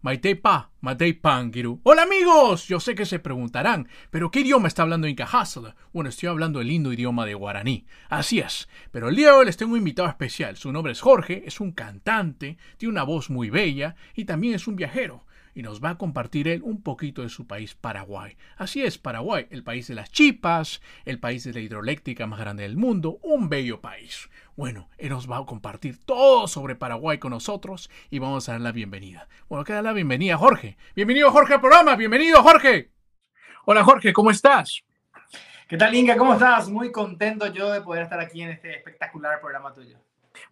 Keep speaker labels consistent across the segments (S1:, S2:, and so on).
S1: Pa, Maite Pangiru. Hola amigos, yo sé que se preguntarán, pero ¿qué idioma está hablando Inca Hustler? Bueno, estoy hablando el lindo idioma de guaraní. Así es, pero el día de hoy les tengo un invitado especial. Su nombre es Jorge, es un cantante, tiene una voz muy bella y también es un viajero y nos va a compartir él un poquito de su país, Paraguay. Así es, Paraguay, el país de las chipas, el país de la hidroeléctrica más grande del mundo, un bello país. Bueno, él nos va a compartir todo sobre Paraguay con nosotros y vamos a dar la bienvenida. Bueno, que dar la bienvenida, Jorge. Bienvenido, Jorge, al programa. Bienvenido, Jorge. Hola, Jorge, ¿cómo estás?
S2: ¿Qué tal, Inga? ¿Cómo estás? Muy contento yo de poder estar aquí en este espectacular programa tuyo.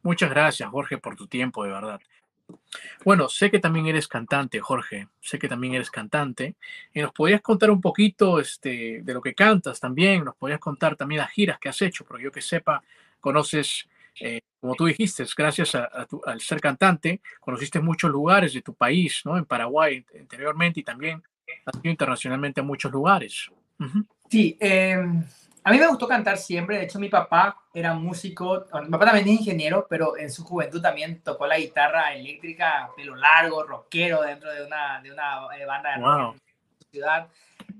S1: Muchas gracias, Jorge, por tu tiempo, de verdad. Bueno, sé que también eres cantante, Jorge. Sé que también eres cantante. Y nos podías contar un poquito este, de lo que cantas también. Nos podías contar también las giras que has hecho, porque yo que sepa, conoces, eh, como tú dijiste, gracias a, a tu, al ser cantante, conociste muchos lugares de tu país, ¿no? En Paraguay anteriormente y también has ido internacionalmente a muchos lugares. Uh -huh.
S2: Sí, eh, a mí me gustó cantar siempre. De hecho, mi papá era músico. Mi papá también es ingeniero, pero en su juventud también tocó la guitarra eléctrica, pelo largo, rockero, dentro de una, de una banda de
S1: wow.
S2: ciudad.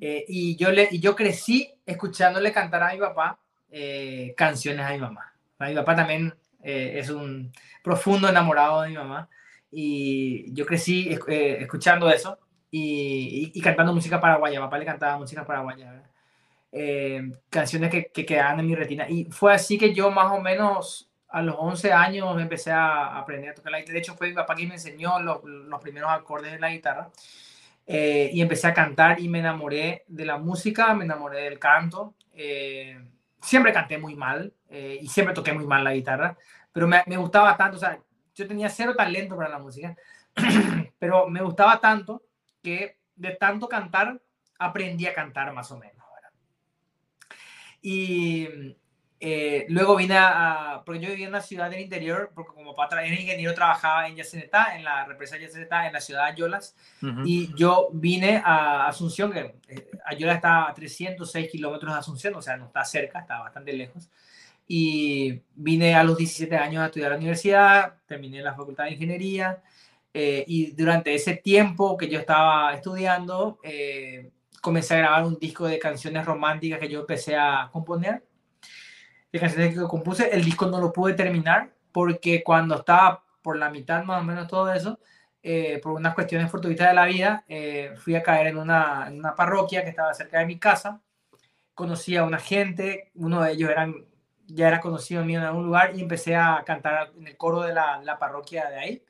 S2: Eh, y, yo le, y yo crecí escuchándole cantar a mi papá eh, canciones a mi mamá. Mi papá también eh, es un profundo enamorado de mi mamá. Y yo crecí eh, escuchando eso y, y, y, cantando música paraguaya. papá le cantaba música paraguaya. ¿verdad? Eh, canciones que, que quedaban en mi retina. Y fue así que yo más o menos a los 11 años empecé a aprender a tocar la guitarra. De hecho, fue mi papá quien me enseñó los, los primeros acordes de la guitarra. Eh, y empecé a cantar y me enamoré de la música, me enamoré del canto. Eh, siempre canté muy mal eh, y siempre toqué muy mal la guitarra, pero me, me, gustaba tanto, o sea, yo tenía cero talento para la música, pero me gustaba tanto que de tanto cantar aprendí a cantar más o menos. Y eh, luego vine a, porque yo vivía en una ciudad del interior, porque como para era ingeniero trabajaba en Yacenetá, en la represa de Yacenetá, en la ciudad de Ayolas, uh -huh. y yo vine a Asunción, que eh, Ayolas está a 306 kilómetros de Asunción, o sea, no está cerca, está bastante lejos, y vine a los 17 años a estudiar a la universidad, terminé la facultad de ingeniería, eh, y durante ese tiempo que yo estaba estudiando, eh, comencé a grabar un disco de canciones románticas que yo empecé a componer, de canciones que compuse. El disco no lo pude terminar porque cuando estaba por la mitad más o menos todo eso, eh, por unas cuestiones fortuitas de la vida, eh, fui a caer en una, en una, parroquia que estaba cerca de mi casa. Conocí a una gente, uno de ellos eran, ya era conocido mío en algún lugar y empecé a cantar en el coro de la, la parroquia de ahí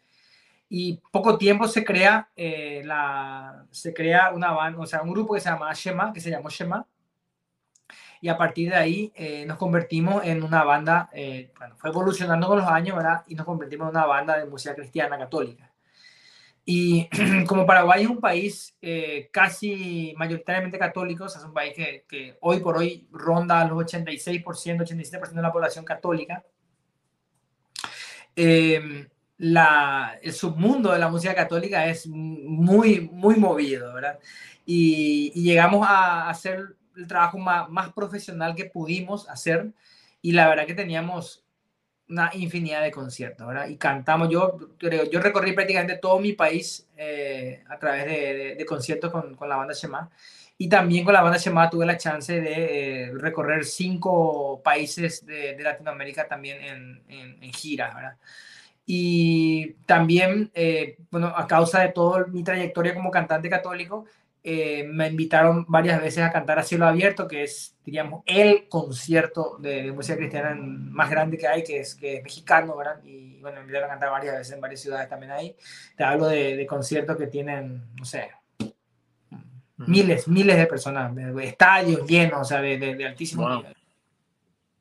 S2: y poco tiempo se crea, eh, la, se crea una banda, o sea, un grupo que se llama Shema, que se llamó Shema, y a partir de ahí eh, nos convertimos en una banda, eh, bueno, fue evolucionando con los años, ¿verdad? Y nos convertimos en una banda de música cristiana católica. Y como Paraguay es un país eh, casi mayoritariamente católico, o sea, es un país que, que hoy por hoy ronda los 86%, 87% de la población católica, eh, la, el submundo de la música católica es muy, muy movido, ¿verdad? Y, y llegamos a hacer el trabajo más, más, profesional que pudimos hacer y la verdad que teníamos una infinidad de conciertos, ¿verdad? Y cantamos, yo creo, yo recorrí prácticamente todo mi país eh, a través de, de, de conciertos con, con, la banda Shema y también con la banda Shema tuve la chance de eh, recorrer cinco países de, de Latinoamérica también en, en, en giras, ¿verdad? Y también, eh, bueno, a causa de toda mi trayectoria como cantante católico, eh, me invitaron varias veces a cantar a cielo abierto, que es, diríamos, el concierto de, de, música cristiana más grande que hay, que es, que es mexicano, ¿verdad? Y bueno, me invitaron a cantar varias veces en varias ciudades también ahí. Te hablo de, de conciertos que tienen, no sé, miles, miles de personas, estadios llenos, o sea, de, de altísimo wow. nivel.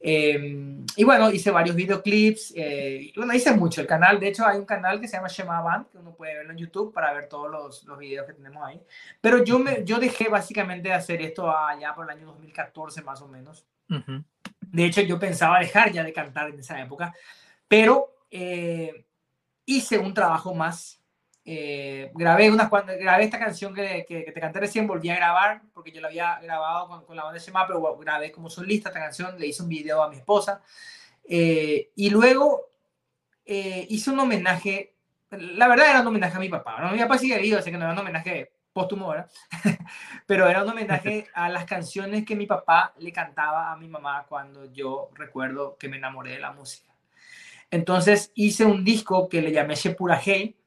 S2: Em, y bueno, hice varios videoclips, eh, bueno, hice mucho. El canal, de hecho, hay un canal que se llama Shema Band, que uno puede verlo en YouTube para ver todos los, los videos que tenemos ahí. Pero yo, me, yo dejé básicamente de hacer esto allá por el año 2014 más o menos. De hecho, yo pensaba dejar ya de cantar en esa época, pero eh, hice un trabajo más eh, grabé, unas, grabé esta canción que, que, te canté recién, volví a grabar porque yo la había grabado con, con la banda Shema, pero grabé como solista esta canción, le hice un video a mi esposa. Eh, y luego eh, hice un homenaje, la verdad era un homenaje a mi papá. ¿no? Mi papá sigue vivo, así que no era un homenaje póstumo, ¿verdad? pero era un homenaje a las canciones que mi papá le cantaba a mi mamá cuando yo recuerdo que me enamoré de la música. Entonces hice un disco que le llamé Shepura Hey,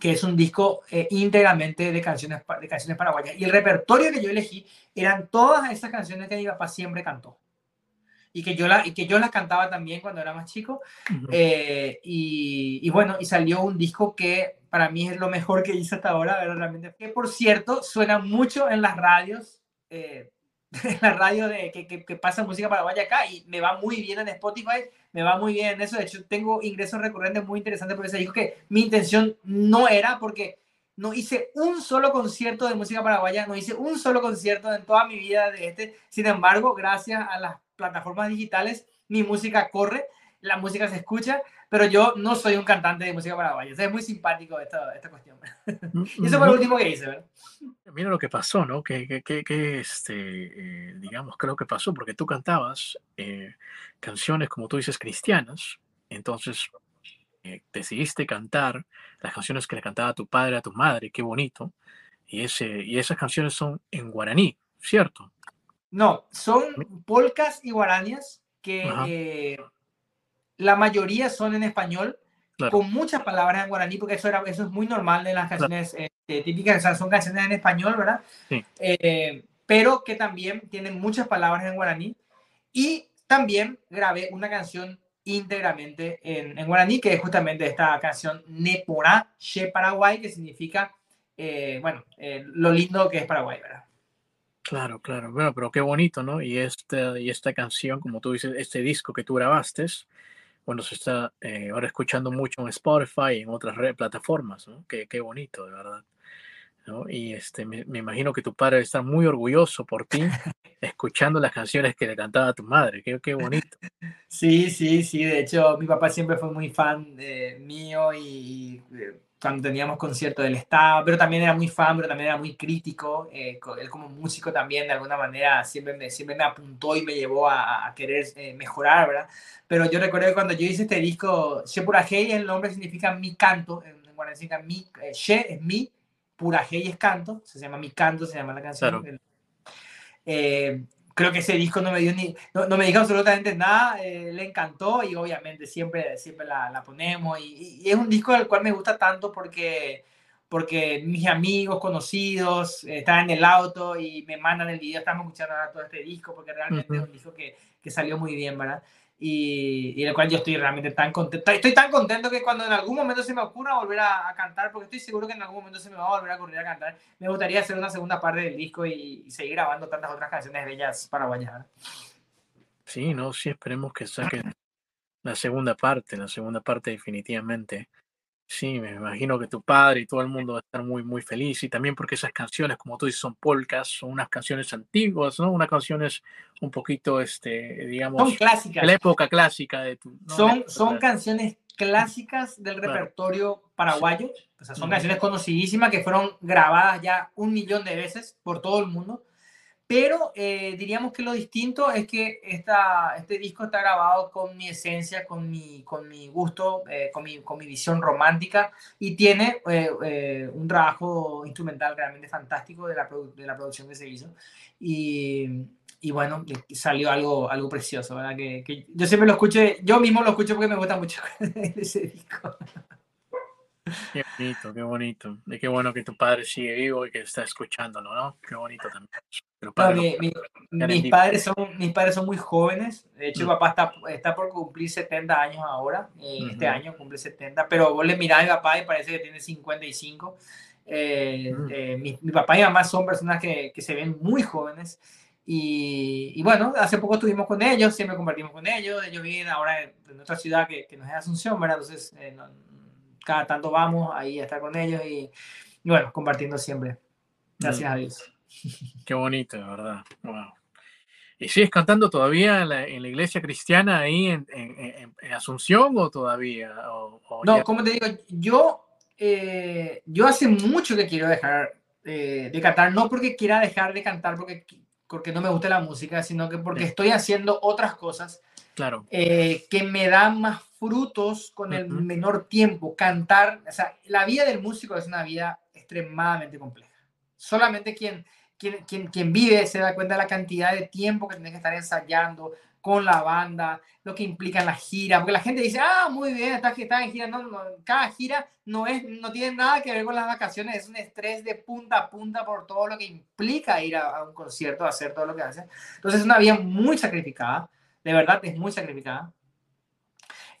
S2: que es un disco eh, íntegramente de canciones, de canciones paraguayas. Y el repertorio que yo elegí eran todas esas canciones que mi papá siempre cantó. Y que yo, la, y que yo las cantaba también cuando era más chico. Eh, y, y, bueno, y salió un disco que para mí es lo mejor que hice hasta ahora, realmente. Que por cierto, suena mucho en las radios. Eh, la radio de, que, que, que, pasa música paraguaya acá y me va muy bien en Spotify, me va muy bien en eso. De hecho, tengo ingresos recurrentes muy interesantes por ese disco que mi intención no era porque no hice un solo concierto de música paraguaya, no hice un solo concierto en toda mi vida de este. Sin embargo, gracias a las plataformas digitales, mi música corre, la música se escucha pero yo no soy un cantante de música paraguaya. es muy simpático esta, esta cuestión. Mm, y eso fue lo mm. último que hice, ¿verdad?
S1: Mira lo que pasó, ¿no? Que, que, que, este, eh, digamos, creo que pasó, porque tú cantabas eh, canciones, como tú dices, cristianas, entonces eh, decidiste cantar las canciones que le cantaba a tu padre, a tu madre, qué bonito, y, ese, y esas canciones son en guaraní, ¿cierto?
S2: No, son polcas y guaranías que la mayoría son en español, con muchas palabras en guaraní, porque eso, era, eso es muy normal en las canciones este, típicas, o sea, son canciones en español, ¿verdad? Eh, pero que también tienen muchas palabras en guaraní. Y también grabé una canción íntegramente en, en guaraní, que es justamente esta canción Nepora Che Paraguay, que significa, eh, bueno, eh, lo lindo que es Paraguay, ¿verdad?
S1: Claro, claro, bueno, pero qué bonito, ¿no? Y, este, y esta canción, como tú dices, este disco que tú grabaste, bueno, se está eh, ahora escuchando mucho en Spotify y en otras plataformas, ¿no? Qué, qué, bonito, de verdad. ¿no? Y este, me, imagino que tu padre está muy orgulloso por ti, escuchando las canciones que le cantaba a tu madre. Qué, qué bonito.
S2: Sí, sí, sí. De hecho, mi papá siempre fue muy fan de, mío y, cuando teníamos concierto del Estado, pero también era muy fan, pero también era muy crítico. Eh, él como músico también, de alguna manera, siempre me, siempre me apuntó y me llevó a, querer eh, mejorar, ¿verdad? Pero yo recuerdo que cuando yo hice este disco, She Purajei, el nombre significa mi canto, en, guaraní significa mi, eh, She es mi, Purajei es canto, se llama mi canto, se llama la canción. Eh, creo que ese disco no me dio ni, no, me dijo absolutamente nada, eh, le encantó y obviamente siempre, siempre la, la ponemos y, es un disco del cual me gusta tanto porque, porque mis amigos, conocidos, están en el auto y me mandan el video, estamos escuchando ahora todo este disco porque realmente es un disco que, que salió muy bien, ¿verdad? Y, y el cual yo estoy realmente tan contento. Estoy tan contento que cuando en algún momento se me ocurra volver a, cantar, porque estoy seguro que en algún momento se me va a volver a ocurrir a cantar, me gustaría hacer una segunda parte del disco y, seguir grabando tantas otras canciones bellas paraguayas.
S1: Sí, no, sí, esperemos que saquen la segunda parte, la segunda parte definitivamente. Sí, me imagino que tu padre y todo el mundo va a estar muy, muy feliz. Y también porque esas canciones, como tú dices, son polcas, son unas canciones antiguas, ¿no? Unas canciones un poquito, este, digamos...
S2: Son clásicas.
S1: De la época clásica de tu...
S2: Son, son canciones clásicas del repertorio paraguayo. O sea, son canciones conocidísimas que fueron grabadas ya un millón de veces por todo el mundo. Pero eh, diríamos que lo distinto es que esta, este disco está grabado con mi esencia, con mi, con mi gusto, eh, con, mi, con mi visión romántica y tiene eh, un trabajo instrumental realmente fantástico de la, de la producción que se hizo. Y, y, bueno, salió algo, algo precioso, ¿verdad? Que, que, yo siempre lo escucho, yo mismo lo escucho porque me gusta mucho ese disco.
S1: Qué bonito, qué bonito. Y qué bueno que tu padre sigue vivo y que está escuchándolo, ¿no? Qué bonito también.
S2: Mis, padres son, mis padres son muy jóvenes. De hecho, mi mm. papá está, está por cumplir 70 años ahora. Eh, este año cumple 70. Pero vos le mirás a mi papá y parece que tiene 55. Eh, mm. eh, mi, mi, papá y mi mamá son personas que, que se ven muy jóvenes. Y, bueno, hace poco estuvimos con ellos, siempre compartimos con ellos. Ellos viven ahora en, otra ciudad que, que no es Asunción, ¿verdad? Entonces, eh, cada tanto vamos ahí a estar con ellos y, bueno, compartiendo siempre. Gracias a Dios.
S1: Qué bonito, de verdad. Wow. ¿Y sigues cantando todavía en la, iglesia cristiana ahí en, en, Asunción o todavía?
S2: no, como te digo, yo, eh, yo hace mucho que quiero dejar eh, de cantar, no porque quiera dejar de cantar porque, porque no me gusta la música, sino que porque estoy haciendo otras cosas
S1: claro.
S2: Eh, que me dan más frutos con el menor tiempo. Cantar, o sea, la vida del músico es una vida extremadamente compleja. Solamente quien quien, quien, vive se da cuenta de la cantidad de tiempo que tienes que estar ensayando con la banda, lo que implica la gira, porque la gente dice, ah, muy bien, estás, está en gira, no, cada gira no, es, no tiene nada que ver con las vacaciones, es un estrés de punta a punta por todo lo que implica ir a, un concierto, hacer todo lo que hace. Entonces es una vida muy sacrificada, de verdad es muy sacrificada.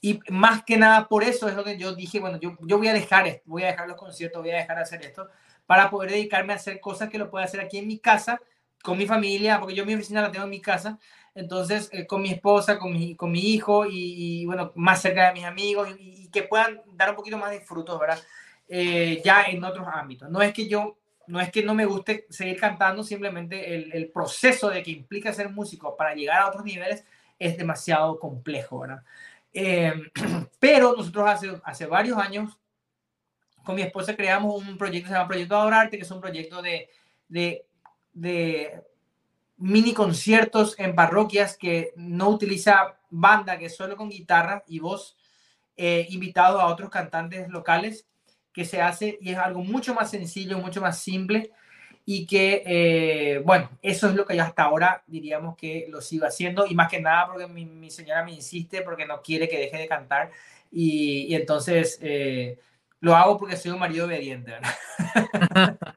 S2: Y más que nada por eso es lo que yo dije, bueno, yo, yo voy a dejar voy a dejar los conciertos, voy a dejar de hacer esto, para poder dedicarme a hacer cosas que lo pueda hacer aquí en mi casa, con mi familia, porque yo mi oficina la tengo en mi casa, entonces eh, con mi esposa, con mi, con mi hijo y, bueno, más cerca de mis amigos y, que puedan dar un poquito más de frutos, ¿verdad? Eh, ya en otros ámbitos. No es que yo, no es que no me guste seguir cantando, simplemente el, el proceso de que implica ser músico para llegar a otros niveles es demasiado complejo, ¿verdad? Eh, pero nosotros hace, hace varios años con mi esposa creamos un proyecto que se llama Proyecto Adorarte, que es un proyecto de, de, de mini conciertos en parroquias que no utiliza banda, que es solo con guitarra y voz, eh, a otros cantantes locales, que se hace y es algo mucho más sencillo, mucho más simple y que, eh, bueno, eso es lo que yo hasta ahora diríamos que lo sigo haciendo y más que nada porque mi, mi señora me insiste porque no quiere que deje de cantar y, y entonces... Eh, lo hago porque soy un marido obediente, ¿verdad?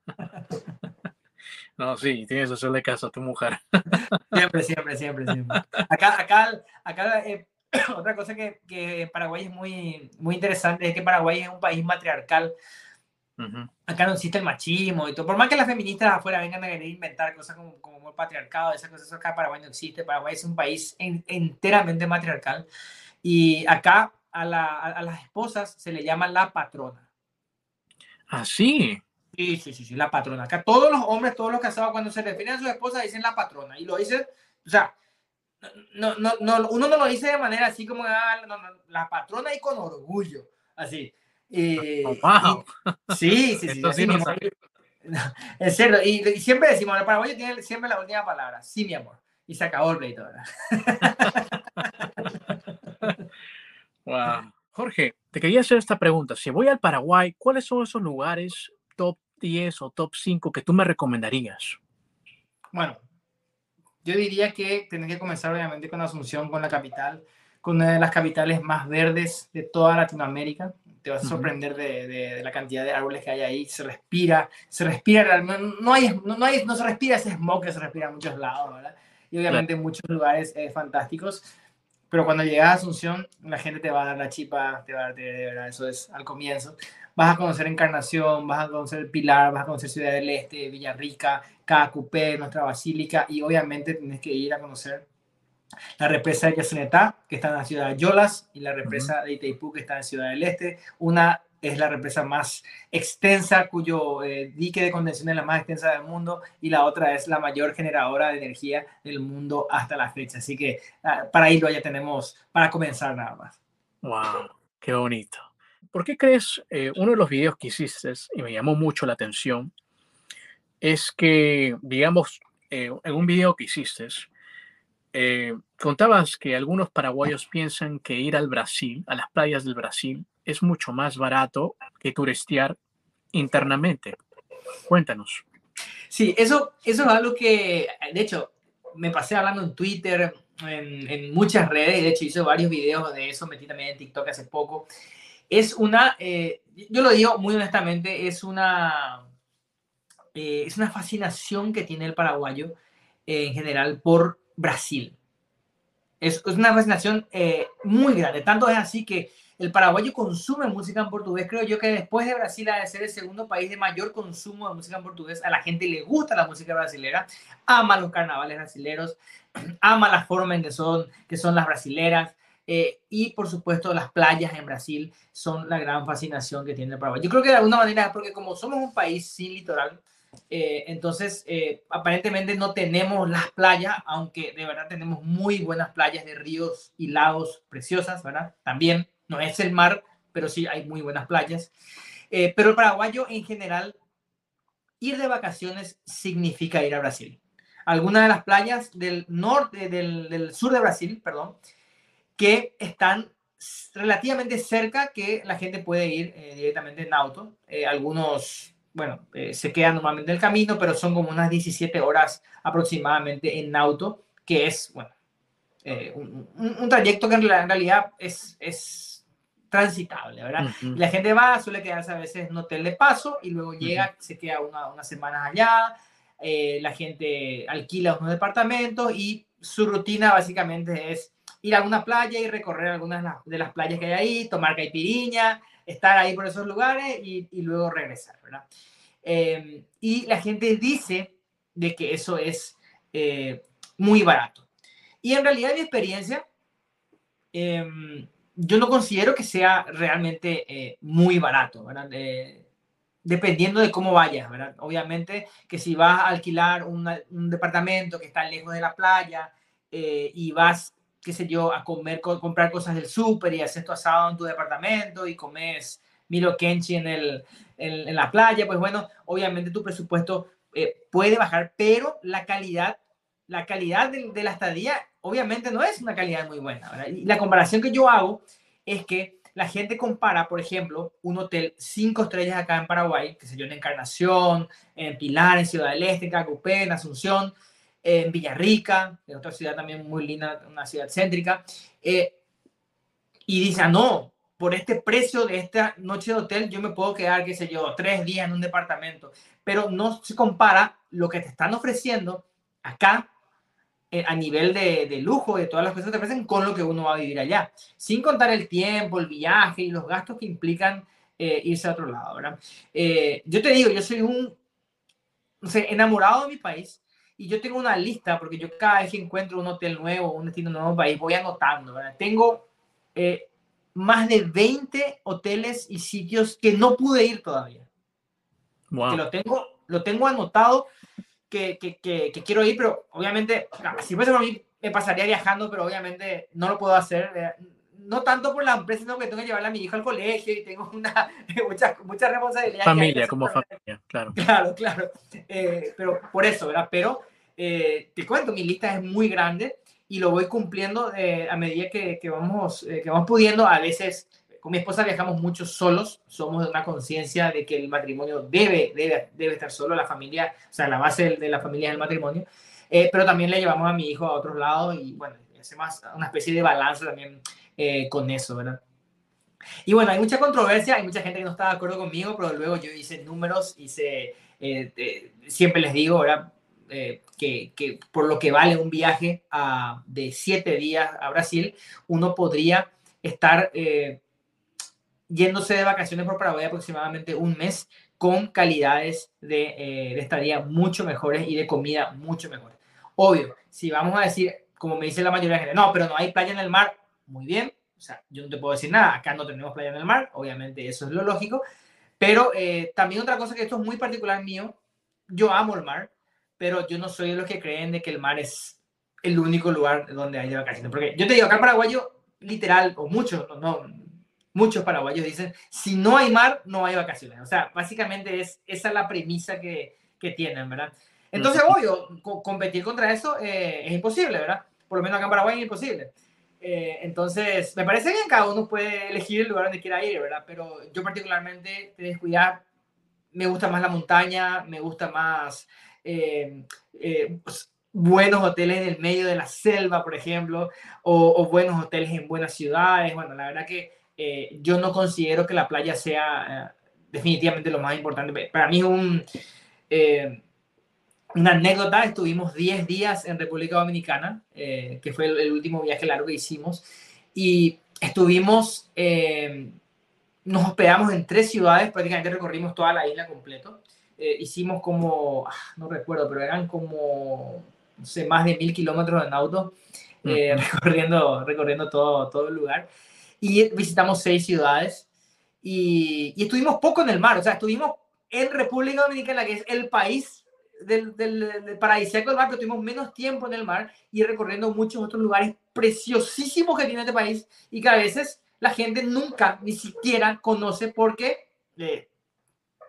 S1: No, sí, tienes que hacerle caso a tu mujer.
S2: Siempre, siempre, siempre, siempre. Acá, acá, acá eh, otra cosa que, que, Paraguay es muy, muy interesante es que Paraguay es un país matriarcal. Acá no existe el machismo y todo. Por más que las feministas afuera vengan a querer inventar cosas como, como el patriarcado, esas cosas, acá Paraguay no existe. Paraguay es un país enteramente matriarcal. Y acá a, la, a, las esposas se le llama la patrona.
S1: ¿Ah, sí?
S2: Sí, sí, sí, la patrona. Acá todos los hombres, todos los casados, cuando se refieren a su esposa, dicen la patrona. Y lo dicen, o sea, no, no, no, uno no lo dice de manera así como ah, la patrona y con orgullo, así.
S1: Oh, wow.
S2: sí, sí, sí. sí es cierto. Y, siempre decimos, el paraguayo tiene siempre la última palabra. Sí, mi amor. Y se acabó el pleito,
S1: Wow. Jorge, te quería hacer esta pregunta. Si voy al Paraguay, ¿cuáles son esos lugares top 10 o top 5 que tú me recomendarías?
S2: Bueno, yo diría que tienes que comenzar obviamente con Asunción, con la capital, con una de las capitales más verdes de toda Latinoamérica. Te vas a sorprender de, de, la cantidad de árboles que hay ahí. Se respira, se respira, no, hay, no, hay, no se respira ese smog que se respira en muchos lados, ¿verdad? Y obviamente en muchos lugares eh, fantásticos. Pero cuando llegas a Asunción, la gente te va a dar la chipa, te va a dar, de verdad, eso es al comienzo. Vas a conocer Encarnación, vas a conocer Pilar, vas a conocer Ciudad del Este, Villarrica, Cacupé, nuestra basílica, y obviamente tienes que ir a conocer la represa de Yacenetá, que está en la ciudad de Yolas, y la represa de Itaipú, que está en Ciudad del Este. Una es la represa más extensa, cuyo eh, dique de condensación es la más extensa del mundo, y la otra es la mayor generadora de energía del mundo hasta la fecha. Así que ah, para irlo ya tenemos, para comenzar nada más.
S1: ¡Wow! ¡Qué bonito! ¿Por qué crees, eh, uno de los videos que hiciste, y me llamó mucho la atención, es que, digamos, eh, en un video que hiciste, contabas que algunos paraguayos piensan que ir al Brasil, a las playas del Brasil, es mucho más barato que turistear internamente. Cuéntanos.
S2: Sí, eso, eso es algo que, de hecho, me pasé hablando en Twitter, en, muchas redes, de hecho hice varios videos de eso, metí también en TikTok hace poco. Es una, eh, yo lo digo muy honestamente, es una, eh, es una fascinación que tiene el paraguayo en general por Brasil. Es, es una fascinación eh, muy grande, tanto es así que El paraguayo consume música en portugués. Creo yo que después de Brasil ha de ser el segundo país de mayor consumo de música en portugués. A la gente le gusta la música brasilera, ama los carnavales brasileros, ama la forma en que son, que son las brasileras. Eh, y por supuesto las playas en Brasil son la gran fascinación que tiene el Paraguay. Yo creo que de alguna manera, porque como somos un país sin litoral, eh, entonces eh, aparentemente no tenemos las playas, aunque de verdad tenemos muy buenas playas de ríos y lagos preciosas, ¿verdad? También no es el mar, pero sí hay muy buenas playas. pero el paraguayo en general, ir de vacaciones significa ir a Brasil. Algunas de las playas del norte, del, del sur de Brasil, perdón, que están relativamente cerca que la gente puede ir eh, directamente en auto. Eh, algunos, bueno, eh, se quedan normalmente en el camino, pero son como unas 17 horas aproximadamente en auto, que es, bueno, un, trayecto que en, realidad es, es transitable, ¿verdad? La gente va, suele quedarse a veces en hotel de paso y luego llega, se queda una, unas semanas allá, la gente alquila unos departamentos y su rutina básicamente es ir a alguna playa y recorrer algunas de las playas que hay ahí, tomar caipiriña, estar ahí por esos lugares y, luego regresar, ¿verdad? Em, y la gente dice de que eso es eh, muy barato. Y en realidad, mi experiencia, em, yo no considero que sea realmente eh, muy barato, ¿verdad? dependiendo de cómo vayas, ¿verdad? Obviamente que si vas a alquilar un departamento que está lejos de la playa eh, y vas qué sé yo, a comer, comprar cosas del súper y haces tu asado en tu departamento y comes Milo Kenchi en, el, en, la playa, pues bueno, obviamente tu presupuesto eh, puede bajar, pero la calidad, la calidad de, la estadía obviamente no es una calidad muy buena. Y la comparación que yo hago es que la gente compara, por ejemplo, un hotel cinco estrellas acá en Paraguay, que se yo, en Encarnación, en Pilar, en Ciudad del Este, en Cacupé, en Asunción, en Villarrica, en otra ciudad también muy linda, una ciudad céntrica, eh, y dice, ah, no, por este precio de esta noche de hotel yo me puedo quedar, qué sé yo, tres días en un departamento, pero no se compara lo que te están ofreciendo acá eh, a nivel de, de, lujo, de todas las cosas que te ofrecen, con lo que uno va a vivir allá, sin contar el tiempo, el viaje y los gastos que implican eh, irse a otro lado, ¿verdad? yo te digo, yo soy un, no sé, enamorado de mi país, y yo tengo una lista, porque yo cada vez que encuentro un hotel nuevo, un destino nuevo país, voy anotando. ¿verdad? Tengo eh, más de 20 hoteles y sitios que no pude ir todavía. Wow. Que lo tengo, lo tengo anotado que, que, que, quiero ir, pero obviamente, si fuese por mí, me pasaría viajando, pero obviamente no lo puedo hacer. No tanto por la empresa, sino que tengo que llevarle a mi hijo al colegio y tengo una, muchas mucha responsabilidades.
S1: Familia, como familia, claro.
S2: Claro, claro. Eh, pero por eso, ¿verdad? Pero eh, te cuento, mi lista es muy grande y lo voy cumpliendo eh, a medida que, que vamos, eh, que vamos pudiendo. A veces con mi esposa viajamos mucho solos, somos de una conciencia de que el matrimonio debe, debe, debe estar solo, la familia, o sea, la base de, la familia es el matrimonio, pero también le llevamos a mi hijo a otros lados y bueno, hacemos una especie de balance también con eso, ¿verdad? Y bueno, hay mucha controversia, hay mucha gente que no está de acuerdo conmigo, pero luego yo hice números, hice, siempre les digo, ¿verdad? Eh, que, que, por lo que vale un viaje a, de siete días a Brasil, uno podría estar eh, yéndose de vacaciones por Paraguay aproximadamente un mes con calidades de, eh, de, estadía mucho mejores y de comida mucho mejores. Obvio, si vamos a decir, como me dice la mayoría de la gente, no, pero no hay playa en el mar, muy bien, o sea, yo no te puedo decir nada, acá no tenemos playa en el mar, obviamente eso es lo lógico, pero también otra cosa que esto es muy particular mío, yo amo el mar, pero yo no soy de los que creen de que el mar es el único lugar donde hay de vacaciones. Porque yo te digo, acá en paraguayo, literal, o muchos, no, muchos paraguayos dicen, si no hay mar, no hay vacaciones. O sea, básicamente es, esa es la premisa que, que tienen, ¿verdad? Entonces, obvio, competir contra eso eh, es imposible, ¿verdad? Por lo menos acá en Paraguay es imposible. Eh, entonces, me parece bien, cada uno puede elegir el lugar donde quiera ir, ¿verdad? Pero yo particularmente, te descuidar, me gusta más la montaña, me gusta más eh, eh, pues, buenos hoteles en el medio de la selva, por ejemplo, o, buenos hoteles en buenas ciudades. Bueno, la verdad que eh, yo no considero que la playa sea definitivamente lo más importante. Para mí es un, una anécdota, estuvimos 10 días en República Dominicana, que fue el, último viaje largo que hicimos, y estuvimos, eh, nos hospedamos en tres ciudades, prácticamente recorrimos toda la isla completo. Eh, hicimos como, ah, no recuerdo, pero eran como, no sé, más de mil kilómetros en auto, recorriendo, recorriendo todo, todo el lugar. Y visitamos seis ciudades y, y estuvimos poco en el mar, o sea, estuvimos en República Dominicana, que es el país del, del, del paradisíaco del mar, pero tuvimos menos tiempo en el mar y recorriendo muchos otros lugares preciosísimos que tiene este país y que a veces la gente nunca ni siquiera conoce porque eh,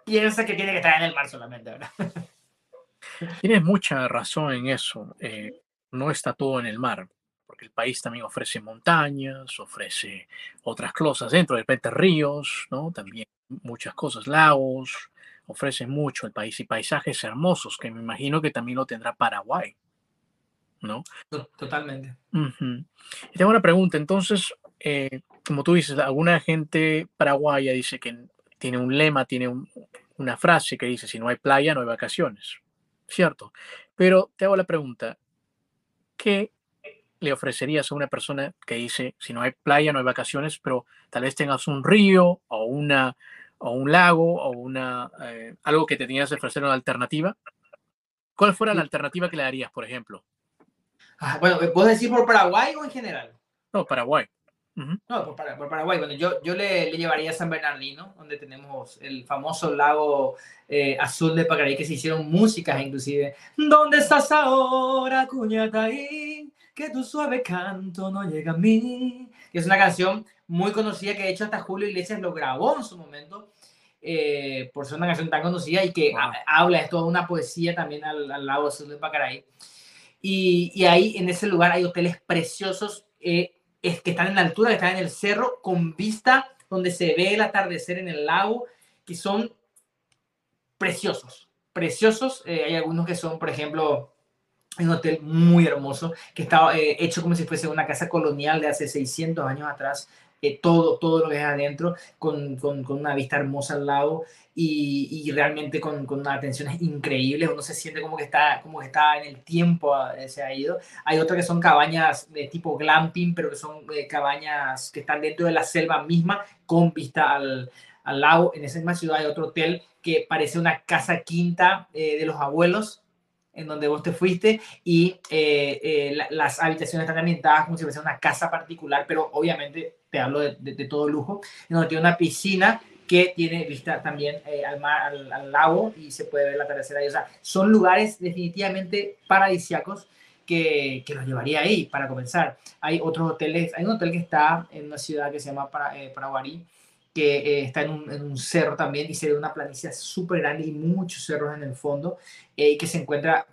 S2: piensa que tiene que estar en el mar solamente, ¿verdad?
S1: Tienes mucha razón en eso. Eh, no está todo en el mar, porque el país también ofrece montañas, ofrece otras cosas dentro, de repente ríos, ¿no? También muchas cosas, lagos, ofrece mucho el país y paisajes hermosos, que me imagino que también lo tendrá Paraguay, ¿no?
S2: Totalmente.
S1: Y tengo una pregunta, entonces, eh, como tú dices, alguna gente paraguaya dice que tiene un lema, tiene una frase que dice, si no hay playa, no hay vacaciones, ¿cierto? Pero te hago la pregunta, ¿qué le ofrecerías a una persona que dice, si no hay playa, no hay vacaciones, pero tal vez tengas un río o una o un lago o una, eh, algo que te tenías que ofrecer una alternativa, ¿cuál fuera la alternativa que le darías, por ejemplo?
S2: Ah, bueno, ¿puedes decir por Paraguay o en general?
S1: No, Paraguay.
S2: No, por, Paraguay. Bueno, yo, yo le, llevaría a San Bernardino, donde tenemos el famoso lago eh, azul de Pacaraí, que se hicieron músicas inclusive. ¿Dónde estás ahora, Cuñataí? Que tu suave canto no llega a mí. Que es una canción muy conocida que de hecho hasta Julio Iglesias lo grabó en su momento eh, por ser una canción tan conocida y que habla de toda una poesía también al, al lado de Pacaraí. Y, y, ahí en ese lugar hay hoteles preciosos eh, es, que están en la altura, que están en el cerro, con vista donde se ve el atardecer en el lago, que son preciosos, preciosos. Eh, hay algunos que son, por ejemplo, un hotel muy hermoso que estaba hecho como si fuese una casa colonial de hace 600 años atrás, eh, todo, todo lo que es adentro, con, con, con, una vista hermosa al lado y, y realmente con, con unas atenciones increíbles. Uno se siente como que está, como que está en el tiempo, eh, se ha ido. Hay otras que son cabañas de tipo glamping, pero que son eh, cabañas que están dentro de la selva misma, con vista al, al lago. En esa misma ciudad hay otro hotel que parece una casa quinta de los abuelos, en donde vos te fuiste y eh, eh, las habitaciones están ambientadas como si fuese una casa particular, pero obviamente te hablo de, todo lujo, en donde tiene una piscina que tiene vista también eh, al mar, al, lago y se puede ver la atardecer ahí. O sea, son lugares definitivamente paradisiacos que, que, los llevaría ahí para comenzar. Hay otros hoteles, hay un hotel que está en una ciudad que se llama Paraguarí, que está en un, en un, cerro también y se ve una planicie súper grande y muchos cerros en el fondo eh, que se encuentra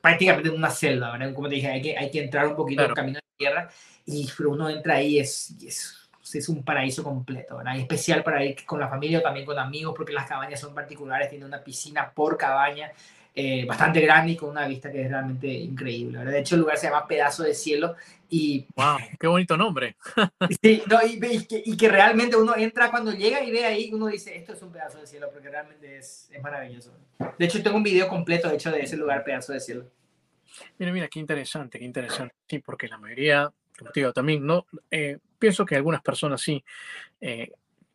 S2: prácticamente en una selva, ¿verdad? Como te dije, hay que, hay que entrar un poquito en camino de tierra y pero uno entra ahí es, es, es un paraíso completo, ¿verdad? especial para ir con la familia o también con amigos porque las cabañas son particulares, tiene una piscina por cabaña eh, bastante grande y con una vista que es realmente increíble. ¿verdad? De hecho, el lugar se llama Pedazo de Cielo y...
S1: ¡Wow! ¡Qué bonito nombre!
S2: sí, no, y, y, que, y, que, realmente uno entra cuando llega y ve ahí, uno dice, esto es un pedazo de cielo, porque realmente es, es maravilloso. De hecho, tengo un video completo hecho de ese lugar, Pedazo de Cielo.
S1: Mira, mira, qué interesante, qué interesante. Sí, porque la mayoría, como te digo, también, ¿no? Eh, pienso que algunas personas sí eh,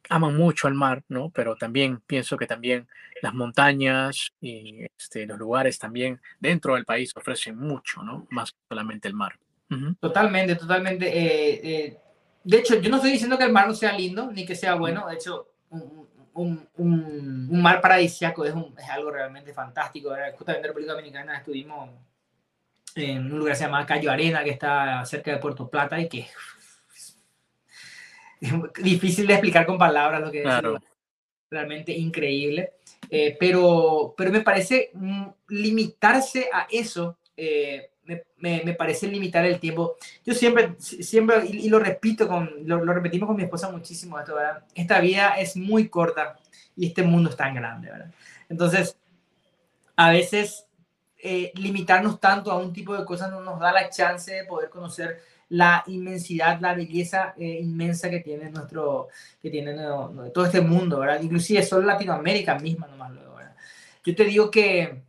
S1: aman mucho al mar, ¿no? Pero también pienso que también las montañas y este, los lugares también dentro del país ofrecen mucho, ¿no? Más que solamente el mar.
S2: Totalmente, totalmente. Eh, eh, de hecho, yo no estoy diciendo que el mar no sea lindo ni que sea bueno. De hecho, un, un, un, mar paradisíaco es, es, algo realmente fantástico. Justamente en República Dominicana estuvimos en un lugar que se llama Cayo Arena, que está cerca de Puerto Plata y que difícil de explicar con palabras lo que es realmente increíble. Eh, pero, pero me parece mm, limitarse a eso, eh, me, me, parece limitar el tiempo. Yo siempre, siempre y, lo repito, con, lo, lo, repetimos con mi esposa muchísimo esto, ¿verdad? Esta vida es muy corta y este mundo es tan grande, ¿verdad? Entonces, a veces eh, limitarnos tanto a un tipo de cosas no nos da la chance de poder conocer la inmensidad, la belleza eh, inmensa que tiene nuestro, que tiene todo este mundo, ¿verdad? Inclusive solo Latinoamérica misma nomás luego, ¿verdad? Yo te digo que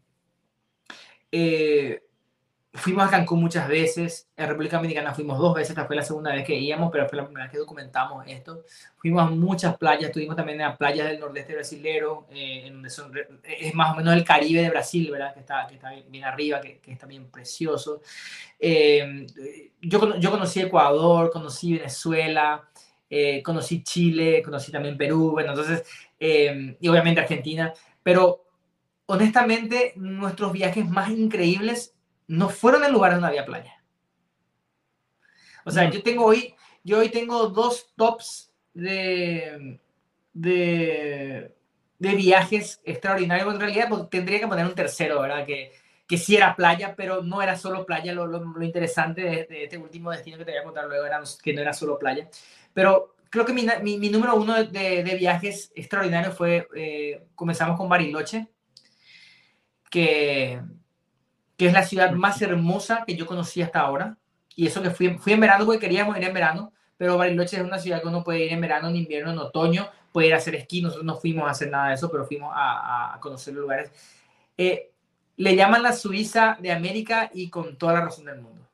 S2: eh, fuimos a Cancún muchas veces, en República Dominicana fuimos dos veces, esta fue la segunda vez que íbamos, pero fue la primera vez que documentamos esto. Fuimos a muchas playas, estuvimos también en las playas del nordeste brasilero, eh, en donde son, es más o menos el Caribe de Brasil, ¿verdad? Que está, que está bien arriba, que, que está bien precioso. Eh, yo, yo conocí Ecuador, conocí Venezuela, eh, conocí Chile, conocí también Perú, bueno, entonces, y obviamente Argentina, pero honestamente nuestros viajes más increíbles no fueron en lugares donde había playa. O sea, yo tengo hoy, yo hoy tengo dos tops de, de, de viajes extraordinarios. En realidad pues, tendría que poner un tercero, ¿verdad? Que, que sí era playa, pero no era solo playa. Lo, lo, interesante de, este último destino que te voy a contar luego era que no era solo playa. Pero creo que mi, mi, número uno de, de, viajes extraordinarios fue, eh, comenzamos con Bariloche, que que es la ciudad más hermosa que yo conocí hasta ahora. Y eso que fui, fui en verano porque queríamos ir en verano, pero Bariloche es una ciudad que uno puede ir en verano, en invierno, en otoño, puede ir a hacer esquí. Nosotros no fuimos a hacer nada de eso, pero fuimos a, a conocer los lugares. Eh, le llaman la Suiza de América y con toda la razón del mundo.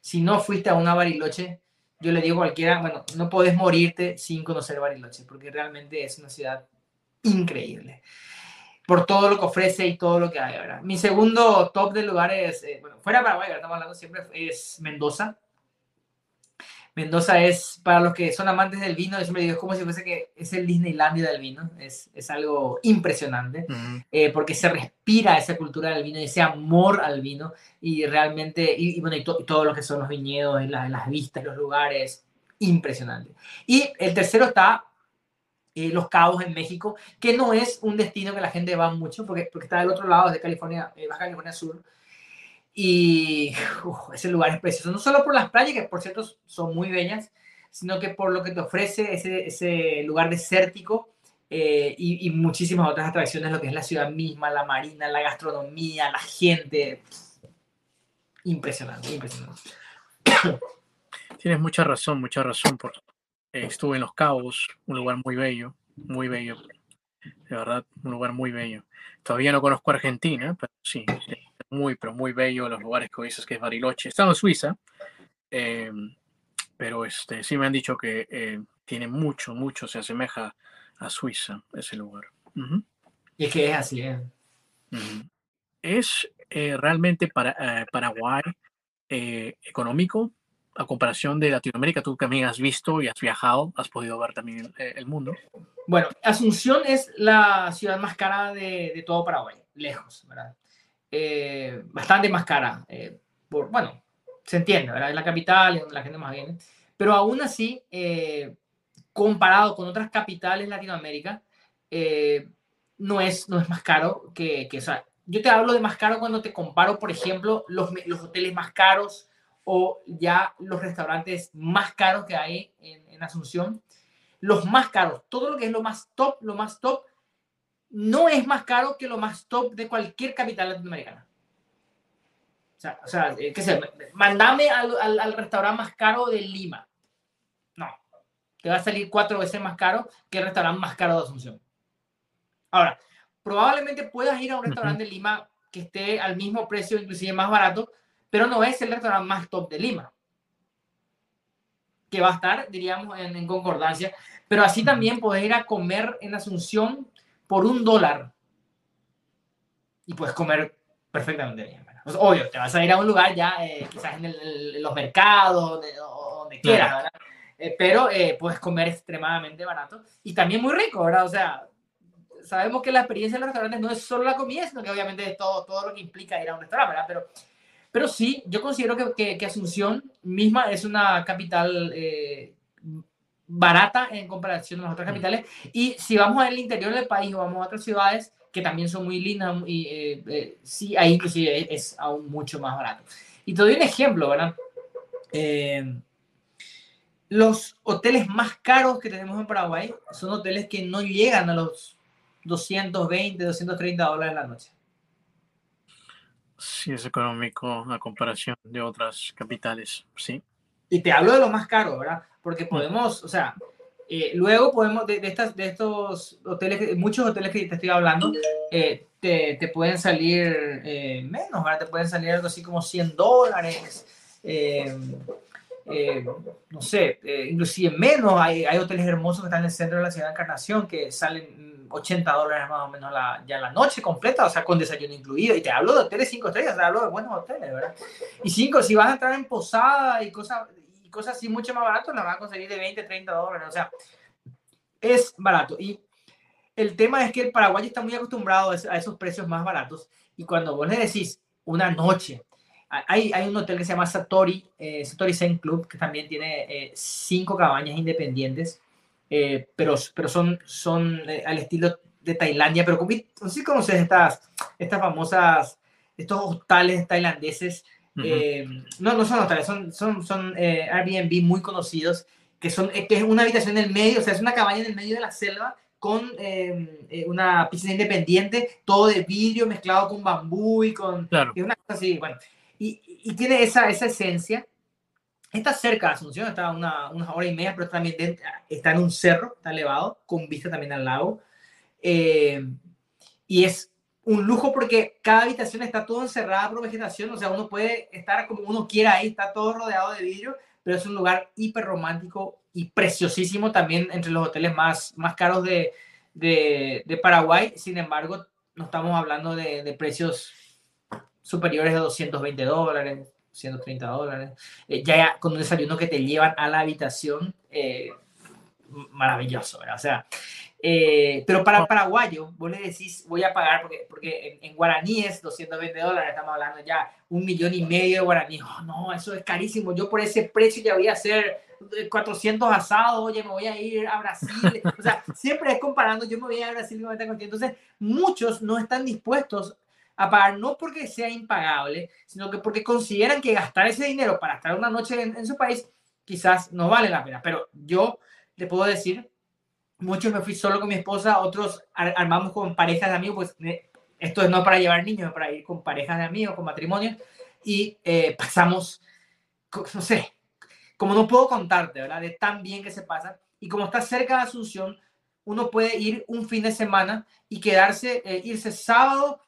S2: Si no fuiste a una Bariloche, yo le digo a cualquiera, bueno, no puedes morirte sin conocer Bariloche, porque realmente es una ciudad increíble por todo lo que ofrece y todo lo que hay, ¿verdad? Mi segundo top de lugares, eh, bueno, fuera de Paraguay, estamos hablando siempre, es Mendoza. Mendoza es, para los que son amantes del vino, yo siempre digo, es como si fuese que es el Disneylandia del vino, es, es algo impresionante, eh, porque se respira esa cultura del vino y ese amor al vino, y realmente, y, bueno, y, todo lo que son los viñedos, las, las vistas, los lugares, impresionante. Y el tercero está Los Cabos en México, que no es un destino que la gente va mucho, porque, porque está del otro lado, de California, eh, Baja California Sur. Y ese lugar es precioso, no solo por las playas, que por cierto son muy bellas, sino que por lo que te ofrece ese, ese lugar desértico eh, y, y, muchísimas otras atracciones, lo que es la ciudad misma, la marina, la gastronomía, la gente. Impresionante, impresionante.
S1: Tienes mucha razón, mucha razón. Por, estuve en Los Cabos, un lugar muy bello, muy bello. De verdad, un lugar muy bello. Todavía no conozco Argentina, pero sí, muy, pero muy bello los lugares que dices que es Bariloche. He estado en Suiza, eh, pero este, sí me han dicho que eh, tiene mucho, mucho, se asemeja a Suiza ese lugar.
S2: Y es que es así, ¿eh?
S1: ¿Es realmente para, Paraguay económico a comparación de Latinoamérica, tú también has visto y has viajado, has podido ver también el, mundo.
S2: Bueno, Asunción es la ciudad más cara de, de todo Paraguay, lejos, ¿verdad? Eh, bastante más cara. Eh, por, bueno, se entiende, ¿verdad? Es la capital, es donde la gente más viene. Pero aún así, eh, comparado con otras capitales de Latinoamérica, no, es, no es más caro que, que, o sea, yo te hablo de más caro cuando te comparo, por ejemplo, los, los hoteles más caros, o ya los restaurantes más caros que hay en, Asunción. Los más caros, todo lo que es lo más top, lo más top, no es más caro que lo más top de cualquier capital latinoamericana. O sea, o sea eh, qué sé, mandame al, al, restaurante más caro de Lima. No, te va a salir cuatro veces más caro que el restaurante más caro de Asunción. Ahora, probablemente puedas ir a un restaurante de Lima que esté al mismo precio, inclusive más barato, pero no es el restaurante más top de Lima, que va a estar, diríamos, en, concordancia. Pero así también puedes ir a comer en Asunción por un dólar y puedes comer perfectamente bien. obvio, te vas a ir a un lugar ya, eh, quizás en, los mercados, donde, quieras, ¿verdad? Eh, pero eh, puedes comer extremadamente barato y también muy rico, ¿verdad? O sea, sabemos que la experiencia en los restaurantes no es solo la comida, sino que obviamente es todo, todo lo que implica ir a un restaurante, ¿verdad? Pero pero sí, yo considero que, que, Asunción misma es una capital eh, barata en comparación a las otras capitales. Y si vamos al interior del país o vamos a otras ciudades que también son muy lindas, y, eh, eh, sí, ahí inclusive es, aún mucho más barato. Y te doy un ejemplo, ¿verdad? los hoteles más caros que tenemos en Paraguay son hoteles que no llegan a los 220, 230 dólares la noche.
S1: Sí, es económico a comparación de otras capitales, sí.
S2: Y te hablo de lo más caro, ¿verdad? Porque mm. podemos, o sea, eh, luego podemos, de, estas, de estos hoteles, muchos hoteles que te estoy hablando, eh, te, te pueden salir eh, menos, ¿verdad? Te pueden salir algo así como 100 dólares. Eh, eh, no sé, inclusive menos. Hay, hay, hoteles hermosos que están en el centro de la ciudad de Encarnación que salen 80 dólares más o menos la, ya la noche completa, o sea, con desayuno incluido. Y te hablo de hoteles 5 estrellas, te hablo de buenos hoteles, ¿verdad? Y 5, si vas a entrar en posada y cosas, y cosas así mucho más baratas, las vas a conseguir de 20, 30 dólares. O sea, es barato. Y el tema es que el Paraguay está muy acostumbrado a esos precios más baratos y cuando vos le decís una noche, hay, hay un hotel que se llama Satori, eh, Satori Zen Club, que también tiene eh, cinco cabañas independientes, eh, pero, pero son, son al estilo de Tailandia, pero no sé si conoces estas, estas famosas, estos hostales tailandeses, no, no son hostales, son, son, son Airbnb muy conocidos, que, son, que es una habitación en el medio, o sea, es una cabaña en el medio de la selva, con eh, una piscina independiente, todo de vidrio mezclado con bambú y con claro. una cosa así, bueno, y, tiene esa, esa esencia. Está cerca de Asunción, está a una, una, hora y media, pero también está en un cerro, está elevado, con vista también al lago. Eh, y es un lujo porque cada habitación está todo encerrada por vegetación, o sea, uno puede estar como uno quiera ahí, está todo rodeado de vidrio, pero es un lugar hiper romántico y preciosísimo también entre los hoteles más, más caros de, de, Paraguay. Sin embargo, no estamos hablando de, de, precios superiores de 220 dólares, 130 dólares. Eh, ya con un desayuno que te llevan a la habitación, eh, maravilloso, ¿verdad? O sea, eh, pero para el paraguayo, vos le decís, voy a pagar, porque, porque en, guaraní es 220 dólares, estamos hablando ya un millón y medio de guaraní. Oh, no, eso es carísimo. Yo por ese precio ya voy a hacer 400 asados, oye, me voy a ir a Brasil. O sea, siempre es comparando, yo me voy a ir a Brasil, Entonces, muchos no están dispuestos a pagar, no porque sea impagable, sino que porque consideran que gastar ese dinero para estar una noche en, su país quizás no vale la pena. Pero yo le puedo decir muchos me fui solo con mi esposa, otros armamos con parejas de amigos, pues esto es no para llevar niños, es para ir con parejas de amigos, con matrimonios, y eh, pasamos, no sé, como no puedo contarte, ¿verdad? De tan bien que se pasa, y como está cerca de Asunción, uno puede ir un fin de semana y quedarse, eh, irse sábado,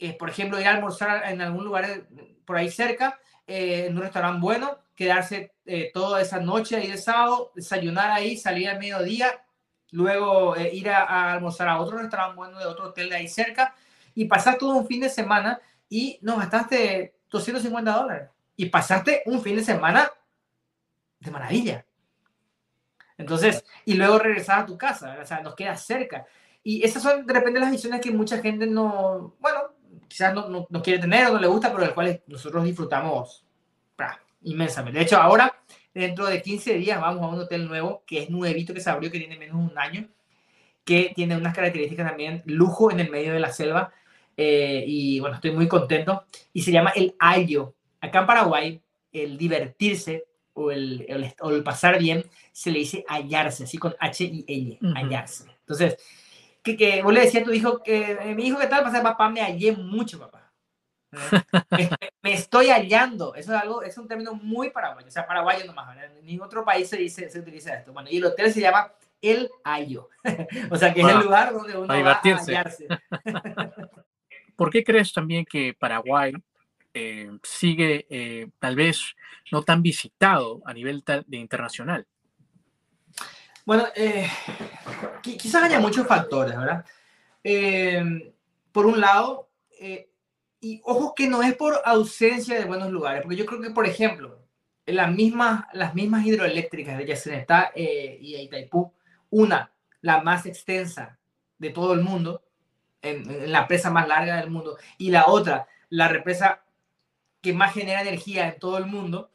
S2: eh, por ejemplo, ir a almorzar en algún lugar por ahí cerca, en un restaurante bueno, quedarse toda esa noche ahí de sábado, desayunar ahí, salir al mediodía, luego eh, ir a, almorzar a otro restaurante bueno de otro hotel de ahí cerca y pasar todo un fin de semana y nos gastaste 250 dólares y pasaste un fin de semana de maravilla. Entonces, y luego regresar a tu casa, o sea, nos queda cerca. Y esas son de repente las visiones que mucha gente no, bueno, quizás no, no, quiere tener o no le gusta, pero de las cuales nosotros disfrutamos inmensamente. De hecho, ahora Dentro de 15 días vamos a un hotel nuevo que es nuevito, que se abrió, que tiene menos de un año, que tiene unas características también, lujo en el medio de la selva. Eh, y bueno, estoy muy contento. Y se llama el Ayo. Acá en Paraguay, el divertirse o el, el, pasar bien se le dice hallarse, así con H y L, hallarse. Entonces, que, que vos le decías a tu hijo que eh, mi hijo, ¿qué tal? Pasa, papá, me hallé mucho, papá me, estoy hallando. Eso es algo, es un término muy paraguayo, o sea, paraguayo nomás. En ningún otro país se, dice, se utiliza esto. Bueno, y el hotel se llama El Ayo. o sea, que es el lugar donde uno va a hallarse.
S1: ¿Por qué crees también que Paraguay eh, sigue eh, tal vez no tan visitado a nivel de internacional?
S2: Bueno, eh, quizás haya muchos factores, ¿verdad? por un lado, y ojo que no es por ausencia de buenos lugares, porque yo creo que, por ejemplo, las mismas, las mismas hidroeléctricas de Yacenetá eh, y Itaipú, una, la más extensa de todo el mundo, en, la presa más larga del mundo, y la otra, la represa que más genera energía en todo el mundo,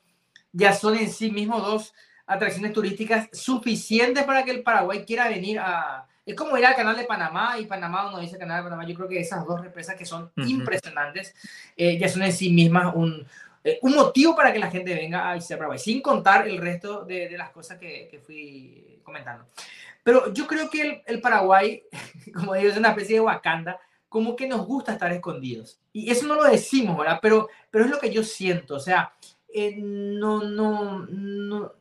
S2: ya son en sí mismos dos atracciones turísticas suficientes para que el Paraguay quiera venir a, es como ir al canal de Panamá y Panamá uno dice canal de Panamá. Yo creo que esas dos represas que son impresionantes eh, ya son en sí mismas un, eh, un motivo para que la gente venga a visitar Paraguay, sin contar el resto de, de las cosas que, que, fui comentando. Pero yo creo que el, el, Paraguay, como digo, es una especie de Wakanda, como que nos gusta estar escondidos. Y eso no lo decimos, ¿verdad? Pero, pero es lo que yo siento. O sea, eh, no, no, no,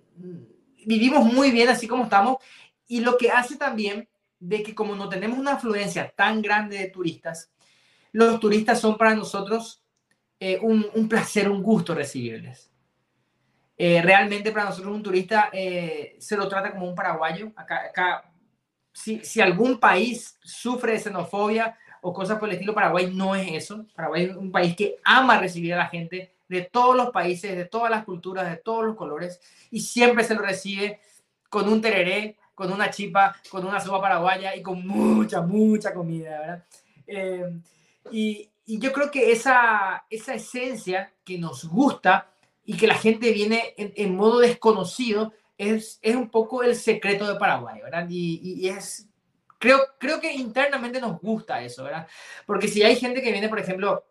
S2: vivimos muy bien así como estamos. Y lo que hace también de que como no tenemos una afluencia tan grande de turistas, los turistas son para nosotros eh, un, un, placer, un gusto recibirles. Eh, realmente para nosotros un turista eh, se lo trata como un paraguayo. Acá, si, si, algún país sufre xenofobia o cosas por el estilo, Paraguay no es eso. Paraguay es un país que ama recibir a la gente de todos los países, de todas las culturas, de todos los colores, y siempre se lo recibe con un tereré, con una chipa, con una sopa paraguaya y con mucha, mucha comida, ¿verdad? Eh, y, yo creo que esa, esa esencia que nos gusta y que la gente viene en, modo desconocido es, es, un poco el secreto de Paraguay, ¿verdad? Y, y, es, creo, creo que internamente nos gusta eso, ¿verdad? Porque si hay gente que viene, por ejemplo,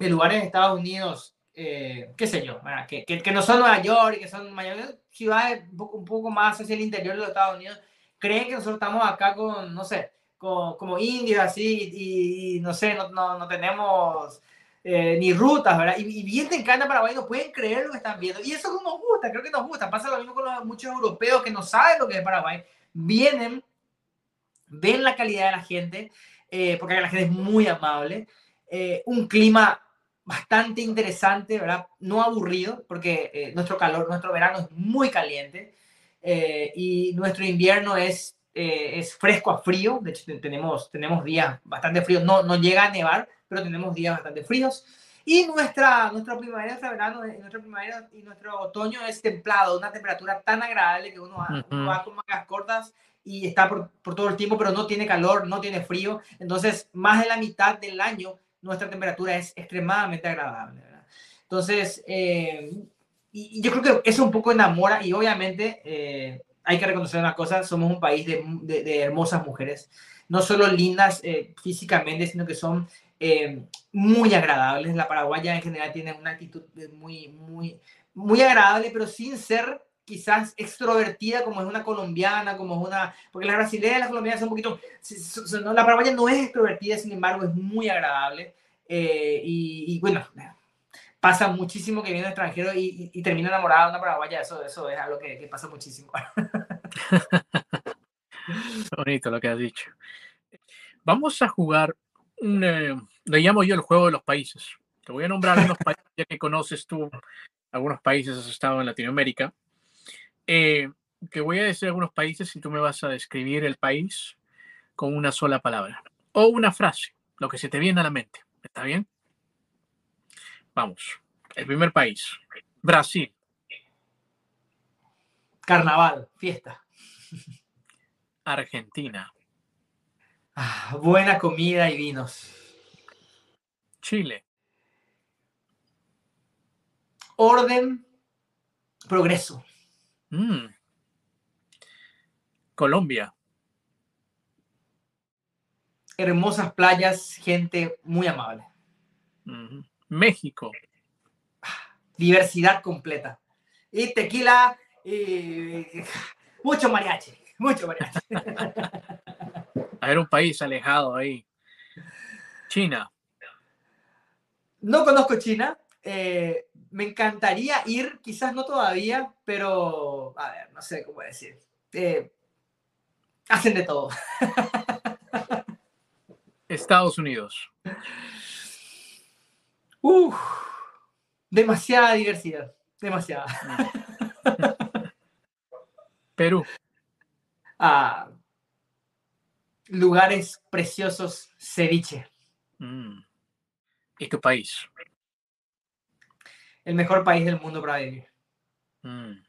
S2: de lugares de Estados Unidos, eh, qué sé yo. Que, que, que, no son Nueva York que son mayores ciudades un poco, más hacia el interior de los Estados Unidos, creen que nosotros estamos acá con, no sé, con, como indios así y, y, no sé, no, no, no tenemos eh, ni rutas, ¿verdad? Y, y vienen en Paraguay no pueden creer lo que están viendo. Y eso nos gusta, creo que nos gusta. Pasa lo mismo con los, muchos europeos que no saben lo que es Paraguay. Vienen, ven la calidad de la gente, eh, porque la gente es muy amable. Eh, un clima bastante interesante, ¿verdad? No aburrido, porque eh, nuestro calor, nuestro verano es muy caliente eh, y nuestro invierno es, eh, es fresco a frío. De hecho, tenemos, tenemos días bastante fríos. No, no llega a nevar, pero tenemos días bastante fríos. Y nuestra, nuestra primavera, nuestro verano, nuestra primavera y nuestro otoño es templado, una temperatura tan agradable que uno va, uno va con mangas cortas y está por, por todo el tiempo, pero no tiene calor, no tiene frío. Entonces, más de la mitad del año nuestra temperatura es extremadamente agradable. ¿verdad? Entonces, eh, y, y, yo creo que eso un poco enamora y obviamente eh, hay que reconocer una cosa, somos un país de, de, de hermosas mujeres, no solo lindas eh, físicamente, sino que son eh, muy agradables. La paraguaya en general tiene una actitud muy, muy, muy agradable, pero sin ser quizás extrovertida como es una colombiana, como es una... Porque las brasileñas y las colombianas son un poquito... La paraguaya no es extrovertida, sin embargo, es muy agradable. Eh, y, y, bueno, pasa muchísimo que viene extranjero y, y, y, termina enamorada de una paraguaya. Eso, eso es algo que, que pasa muchísimo.
S1: Bonito lo que has dicho. Vamos a jugar un... Eh, le llamo yo el juego de los países. Te voy a nombrar unos países, ya que conoces tú algunos países, has estado en Latinoamérica. Eh, te voy a decir algunos países y tú me vas a describir el país con una sola palabra o una frase, lo que se te viene a la mente. ¿Está bien? Vamos. El primer país, Brasil.
S2: Carnaval, fiesta.
S1: Argentina.
S2: Ah, buena comida y vinos.
S1: Chile.
S2: Orden, progreso.
S1: Mm. Colombia.
S2: Hermosas playas, gente muy amable.
S1: Mm. México.
S2: Diversidad completa. Y tequila, y mucho mariachi, mucho mariachi.
S1: A ver, un país alejado ahí. China.
S2: No conozco China. Eh, me encantaría ir, quizás no todavía, pero a ver, no sé cómo decir. Eh, hacen de todo.
S1: Estados Unidos.
S2: Uf, demasiada diversidad, demasiada.
S1: Perú.
S2: Ah, lugares preciosos, ceviche.
S1: Mm. ¿Y tu país?
S2: El mejor país del mundo para vivir.
S1: Mm.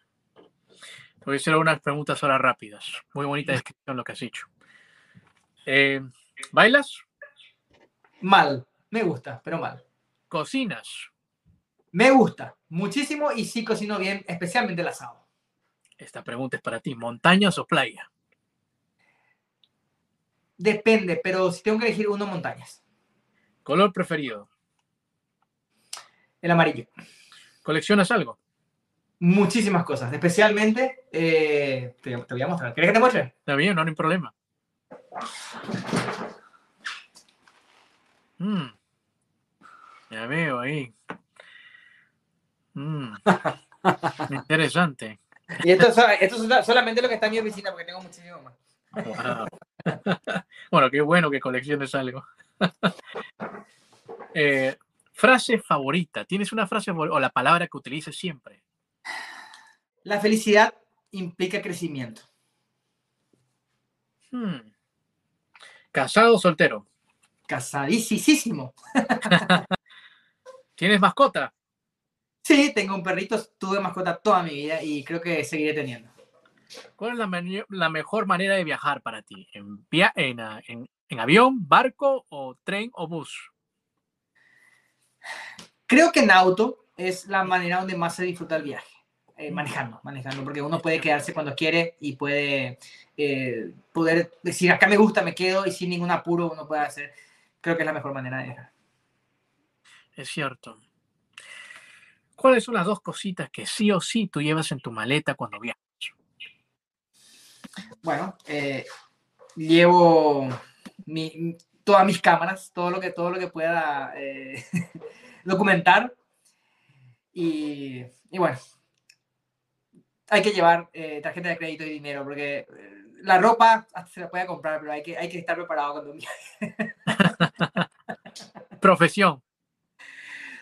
S1: Te voy a hacer algunas preguntas ahora rápidas. Muy bonita descripción lo que has dicho. Eh, ¿Bailas?
S2: Mal. Me gusta, pero mal.
S1: ¿Cocinas?
S2: Me gusta muchísimo y sí cocino bien, especialmente el asado.
S1: Esta pregunta es para ti. ¿Montañas o playa?
S2: Depende, pero si tengo que elegir uno, montañas.
S1: ¿Color preferido?
S2: El amarillo.
S1: ¿Coleccionas algo?
S2: Muchísimas cosas, especialmente, eh, te, te, voy a mostrar. ¿Quieres que te muestre?
S1: Está bien, no, no hay problema. Mm. Ya veo ahí. Mm. Interesante.
S2: Y esto, esto, es solamente lo que está en mi oficina, porque tengo muchísimo más.
S1: Wow. bueno, qué bueno que colecciones algo. Eh, frase favorita. ¿Tienes una frase o la palabra que utilices siempre?
S2: La felicidad implica crecimiento.
S1: Hmm. ¿Casado o soltero?
S2: Casadísimo.
S1: ¿Tienes mascota?
S2: Sí, tengo un perrito, tuve mascota toda mi vida y creo que seguiré teniendo.
S1: ¿Cuál es la, mejor manera de viajar para ti? ¿En, en, avión, barco o tren o bus?
S2: Creo que en auto es la manera donde más se disfruta el viaje. Eh, manejando, manejando, porque uno puede quedarse cuando quiere y puede eh, poder decir acá me gusta, me quedo y sin ningún apuro uno puede hacer. Creo que es la mejor manera de viajar.
S1: Es cierto. ¿Cuáles son las dos cositas que sí o sí tú llevas en tu maleta cuando viajas?
S2: Bueno, eh, llevo todas mis cámaras, todo lo que, todo lo que pueda eh, documentar. Y, bueno, hay que llevar eh, tarjeta de crédito y dinero, porque la ropa se la puede comprar, pero hay que, hay que estar preparado cuando viaje.
S1: Profesión.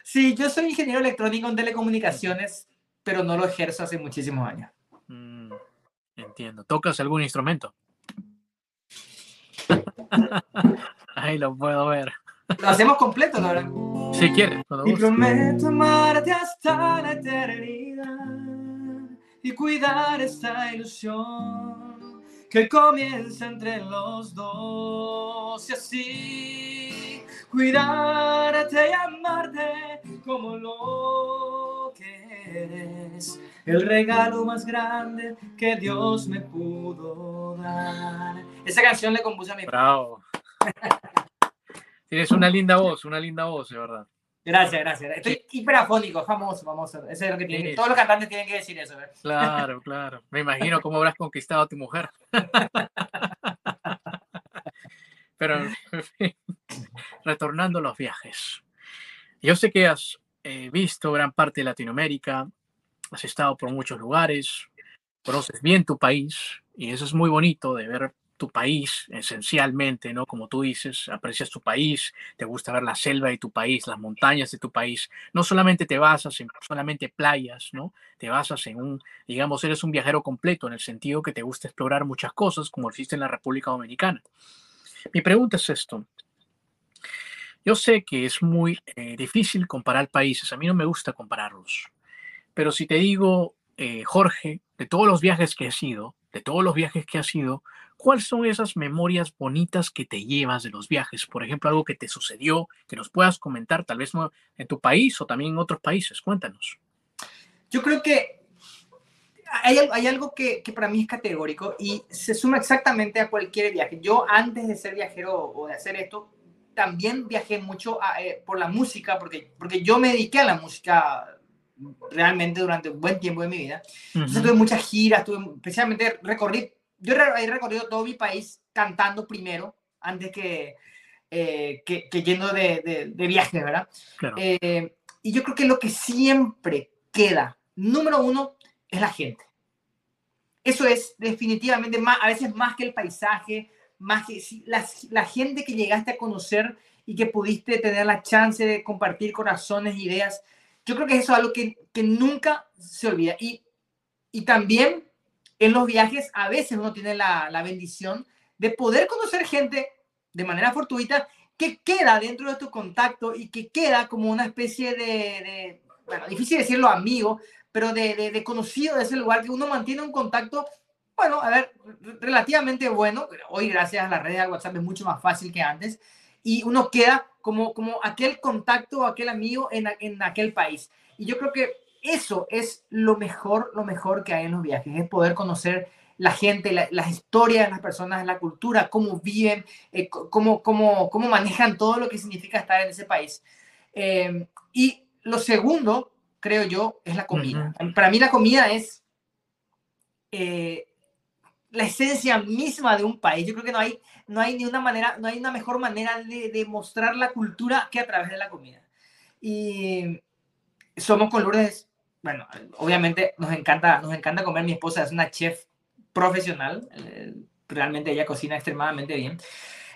S2: Sí, yo soy ingeniero electrónico en telecomunicaciones, pero no lo ejerzo hace muchísimos años.
S1: Mm, entiendo. ¿Tocas algún instrumento? Ahí lo puedo ver.
S2: Lo hacemos completo, ¿no?
S1: Si quieres.
S2: Y prometo amarte hasta la eternidad y cuidar esta ilusión que comienza entre los dos y así cuidarte y amarte como lo que eres, el regalo más grande que Dios me pudo dar. Esa canción le compuse a mi
S1: Bravo. Tienes una linda voz, una linda voz, de verdad.
S2: Gracias, gracias. Estoy hiperafónico, famoso, famoso. Eso es lo que tienen. Todos los cantantes tienen que decir eso.
S1: Claro, claro. Me imagino cómo habrás conquistado a tu mujer. Pero, retornando a los viajes. Yo sé que has eh, visto gran parte de Latinoamérica, has estado por muchos lugares, conoces bien tu país y eso es muy bonito de ver tu país esencialmente, ¿no? Como tú dices, aprecias tu país, te gusta ver la selva de tu país, las montañas de tu país. No solamente te basas en solamente playas, ¿no? Te basas en un, digamos, eres un viajero completo en el sentido que te gusta explorar muchas cosas, como existe en la República Dominicana. Mi pregunta es esto. Yo sé que es muy eh, difícil comparar países, a mí no me gusta compararlos, pero si te digo, eh, Jorge, de todos los viajes que has ido, de todos los viajes que has ido, ¿cuáles son esas memorias bonitas que te llevas de los viajes? Por ejemplo, algo que te sucedió, que nos puedas comentar, tal vez en tu país o también en otros países. Cuéntanos.
S2: Yo creo que hay, algo que, para mí es categórico y se suma exactamente a cualquier viaje. Yo antes de ser viajero o de hacer esto, también viajé mucho eh, por la música, porque, porque yo me dediqué a la música realmente durante un buen tiempo de mi vida. Entonces tuve muchas giras, tuve, especialmente recorrí, yo he recorrido todo mi país cantando primero, antes que, eh, que, yendo de, de, viaje, ¿verdad? Eh, y yo creo que lo que siempre queda, número uno, es la gente. Eso es definitivamente más, a veces más que el paisaje, más que la, la gente que llegaste a conocer y que pudiste tener la chance de compartir corazones, ideas. Yo creo que eso es algo que, que nunca se olvida. Y, y también en los viajes a veces uno tiene la, la bendición de poder conocer gente de manera fortuita que queda dentro de tu contacto y que queda como una especie de, de bueno, difícil decirlo amigo, pero de, de, conocido de ese lugar, que uno mantiene un contacto, bueno, a ver, relativamente bueno. Hoy, gracias a las redes de WhatsApp, es mucho más fácil que antes. Y uno queda como, como aquel contacto, aquel amigo en, en aquel país. Y yo creo que eso es lo mejor, lo mejor que hay en los viajes, es poder conocer la gente, las historias de las personas, la cultura, cómo viven, eh, cómo, cómo, cómo, manejan todo lo que significa estar en ese país. Eh, y lo segundo creo yo, es la comida. Para mí la comida es eh, la esencia misma de un país. Yo creo que no hay, no hay ni una manera, no hay una mejor manera de, de mostrar la cultura que a través de la comida. Y somos con Lourdes, bueno, obviamente nos encanta, nos encanta comer. Mi esposa es una chef profesional, eh, realmente ella cocina extremadamente bien.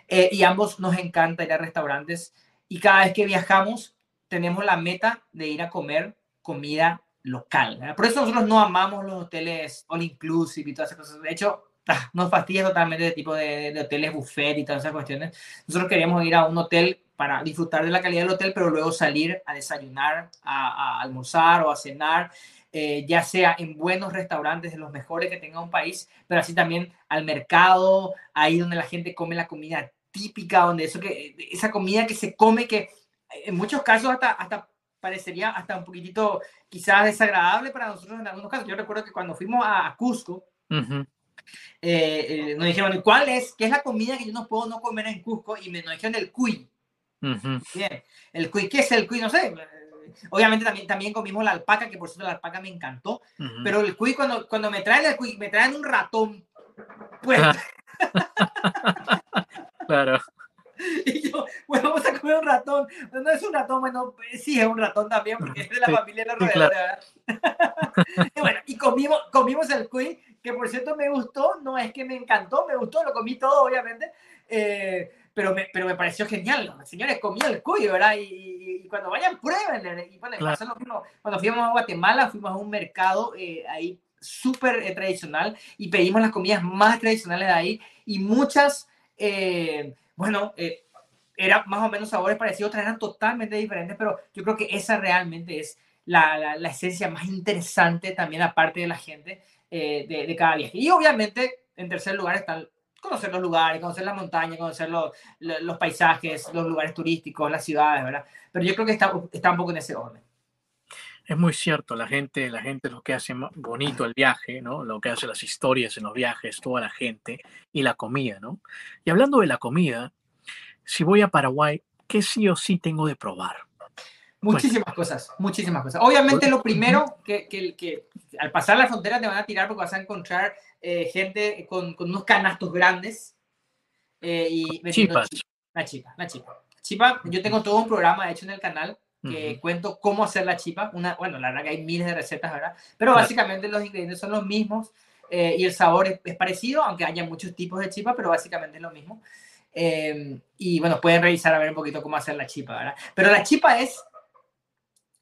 S2: Eh, y ambos nos encanta ir a restaurantes y cada vez que viajamos tenemos la meta de ir a comer comida local. Por eso nosotros no amamos los hoteles all inclusive y todas esas cosas. De hecho, nos fastidia totalmente de tipo de, hoteles buffet y todas esas cuestiones. Nosotros queríamos ir a un hotel para disfrutar de la calidad del hotel, pero luego salir a desayunar, a, almorzar o a cenar, eh, ya sea en buenos restaurantes, de los mejores que tenga un país, pero así también al mercado, ahí donde la gente come la comida típica, donde eso que, esa comida que se come que en muchos casos hasta, hasta parecería hasta un poquitito quizás desagradable para nosotros en algunos casos. Yo recuerdo que cuando fuimos a, Cusco, eh, eh, nos dijeron, ¿cuál es? ¿Qué es la comida que yo no puedo no comer en Cusco? Y me nos dijeron el cuy. Bien, el cuy, ¿qué es el cuy? No sé. Obviamente también, también comimos la alpaca, que por cierto la alpaca me encantó, pero el cuy, cuando, cuando me traen el cuy, me traen un ratón. Pues...
S1: claro.
S2: Y yo, bueno, vamos a comer un ratón. No es un ratón, bueno, sí es un ratón también, porque es de la familia de los roedores. y bueno, y comimos, comimos el cuy, que por cierto me gustó, no es que me encantó, me gustó, lo comí todo, obviamente. Eh, pero me, pero me pareció genial. Señores, comí el cuy, ¿verdad? Y, cuando vayan, prueben. Y bueno, cuando fuimos a Guatemala, fuimos a un mercado eh, ahí súper eh, tradicional y pedimos las comidas más tradicionales de ahí y muchas eh, bueno, eh, era más o menos sabores parecidos, otras eran totalmente diferentes, pero yo creo que esa realmente es la, la, esencia más interesante también aparte de la gente eh, de, de, cada viaje. Y obviamente, en tercer lugar están conocer los lugares, conocer la montaña, conocer los, los, paisajes, los lugares turísticos, las ciudades, ¿verdad? Pero yo creo que está, está un poco en ese orden.
S1: Es muy cierto, la gente, la gente lo que hace bonito el viaje, ¿no? Lo que hace las historias en los viajes, toda la gente y la comida, ¿no? Y hablando de la comida, si voy a Paraguay, ¿qué sí o sí tengo de probar?
S2: Muchísimas cosas, muchísimas cosas. Obviamente lo primero que, que, que, al pasar la frontera te van a tirar porque vas a encontrar eh, gente con, con, unos canastos grandes.
S1: Eh, y Chipas.
S2: La chipa, la chipa. Chipa, yo tengo todo un programa hecho en el canal que cuento cómo hacer la chipa. Una, bueno, la verdad que hay miles de recetas, ¿verdad? Pero básicamente los ingredientes son los mismos eh, y el sabor es, parecido, aunque haya muchos tipos de chipa, pero básicamente es lo mismo. Eh, y bueno, pueden revisar a ver un poquito cómo hacer la chipa, ¿verdad? Pero la chipa es,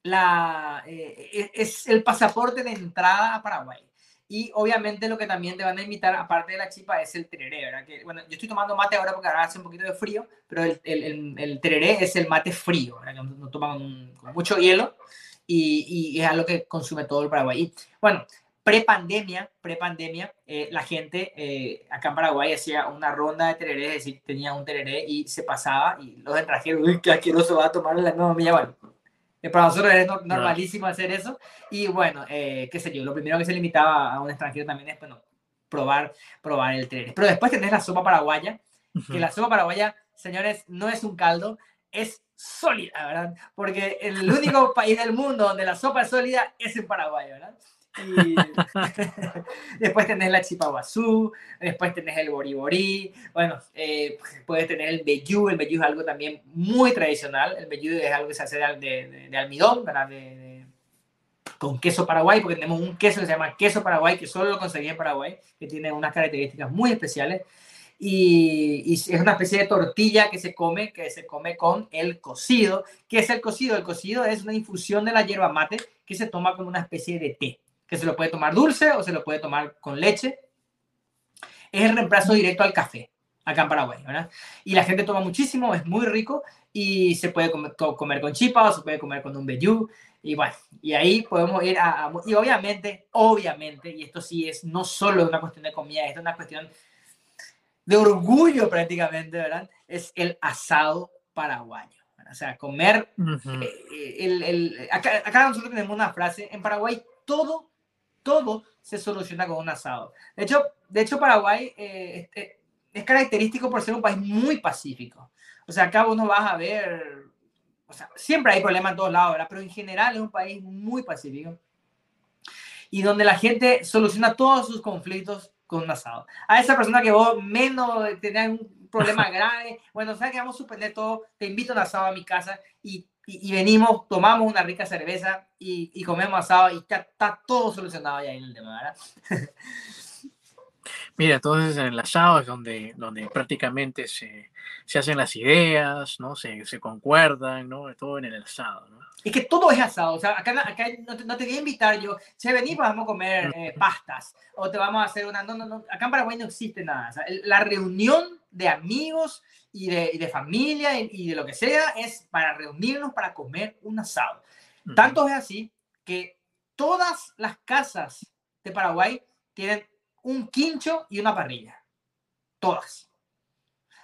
S2: la, eh, es el pasaporte de entrada a Paraguay. Y obviamente lo que también te van a invitar, aparte de la chipa, es el tereré, ¿verdad? Que, bueno, yo estoy tomando mate ahora porque ahora hace un poquito de frío, pero el, el, el, tereré es el mate frío, ¿verdad? No, toman con mucho hielo y, y, es algo que consume todo el Paraguay. Y, bueno, pre-pandemia, pre-pandemia, eh, la gente eh, acá en Paraguay hacía una ronda de tereré, es decir, tenía un tereré y se pasaba y los extranjeros, uy, qué asqueroso va a tomar la nueva mía, bueno, para nosotros es normalísimo hacer eso. Y bueno, eh, qué sé yo, lo primero que se limitaba a un extranjero también es, bueno, probar, probar el tereré. Pero después tenés la sopa paraguaya, que la sopa paraguaya, señores, no es un caldo, es sólida, ¿verdad? Porque el único país del mundo donde la sopa es sólida es en Paraguay, ¿verdad? Y después tenés la chipaguazú, después tenés el boriborí, bueno, eh, puedes tener el bellú, el bellú es algo también muy tradicional, el bellú es algo que se hace de, de, almidón, ¿verdad? De, con queso paraguay, porque tenemos un queso que se llama queso paraguay, que solo lo conseguí en Paraguay, que tiene unas características muy especiales. Y, y, es una especie de tortilla que se come, que se come con el cocido. ¿Qué es el cocido? El cocido es una infusión de la hierba mate que se toma como una especie de té que se lo puede tomar dulce o se lo puede tomar con leche. Es el reemplazo directo al café, acá en Paraguay, ¿verdad? Y la gente toma muchísimo, es muy rico y se puede comer, con chipa o se puede comer con un vellú. Y bueno, y ahí podemos ir a, Y obviamente, obviamente, y esto sí es no solo una cuestión de comida, es una cuestión de orgullo prácticamente, ¿verdad? Es el asado paraguayo. O sea, comer... Eh, eh, el, el, acá, acá nosotros tenemos una frase, en Paraguay todo todo se soluciona con un asado. De hecho, de hecho Paraguay eh, eh, es característico por ser un país muy pacífico. O sea, acá vos no vas a ver, o sea, siempre hay problemas en todos lados, ¿verdad? Pero en general es un país muy pacífico y donde la gente soluciona todos sus conflictos con un asado. A esa persona que vos menos tenés un problema grave, bueno, sabes que vamos a suspender todo, te invito a un asado a mi casa y y, venimos, tomamos una rica cerveza y, comemos asado y está, está, todo solucionado ya en el tema, ¿verdad?
S1: Mira, entonces en el asado es donde, donde prácticamente se, se hacen las ideas, ¿no? Se, se, concuerdan, ¿no? Todo en el asado, ¿no?
S2: Es que todo es asado, o sea, acá, acá no, te, no, te, voy a invitar yo, si venís vamos a comer eh, pastas, o te vamos a hacer una, no, no, no, acá en Paraguay no existe nada, o sea, la reunión de amigos y de, y de familia y, y, de lo que sea es para reunirnos para comer un asado. Uh -huh. Tanto es así que todas las casas de Paraguay tienen un quincho y una parrilla. Todas.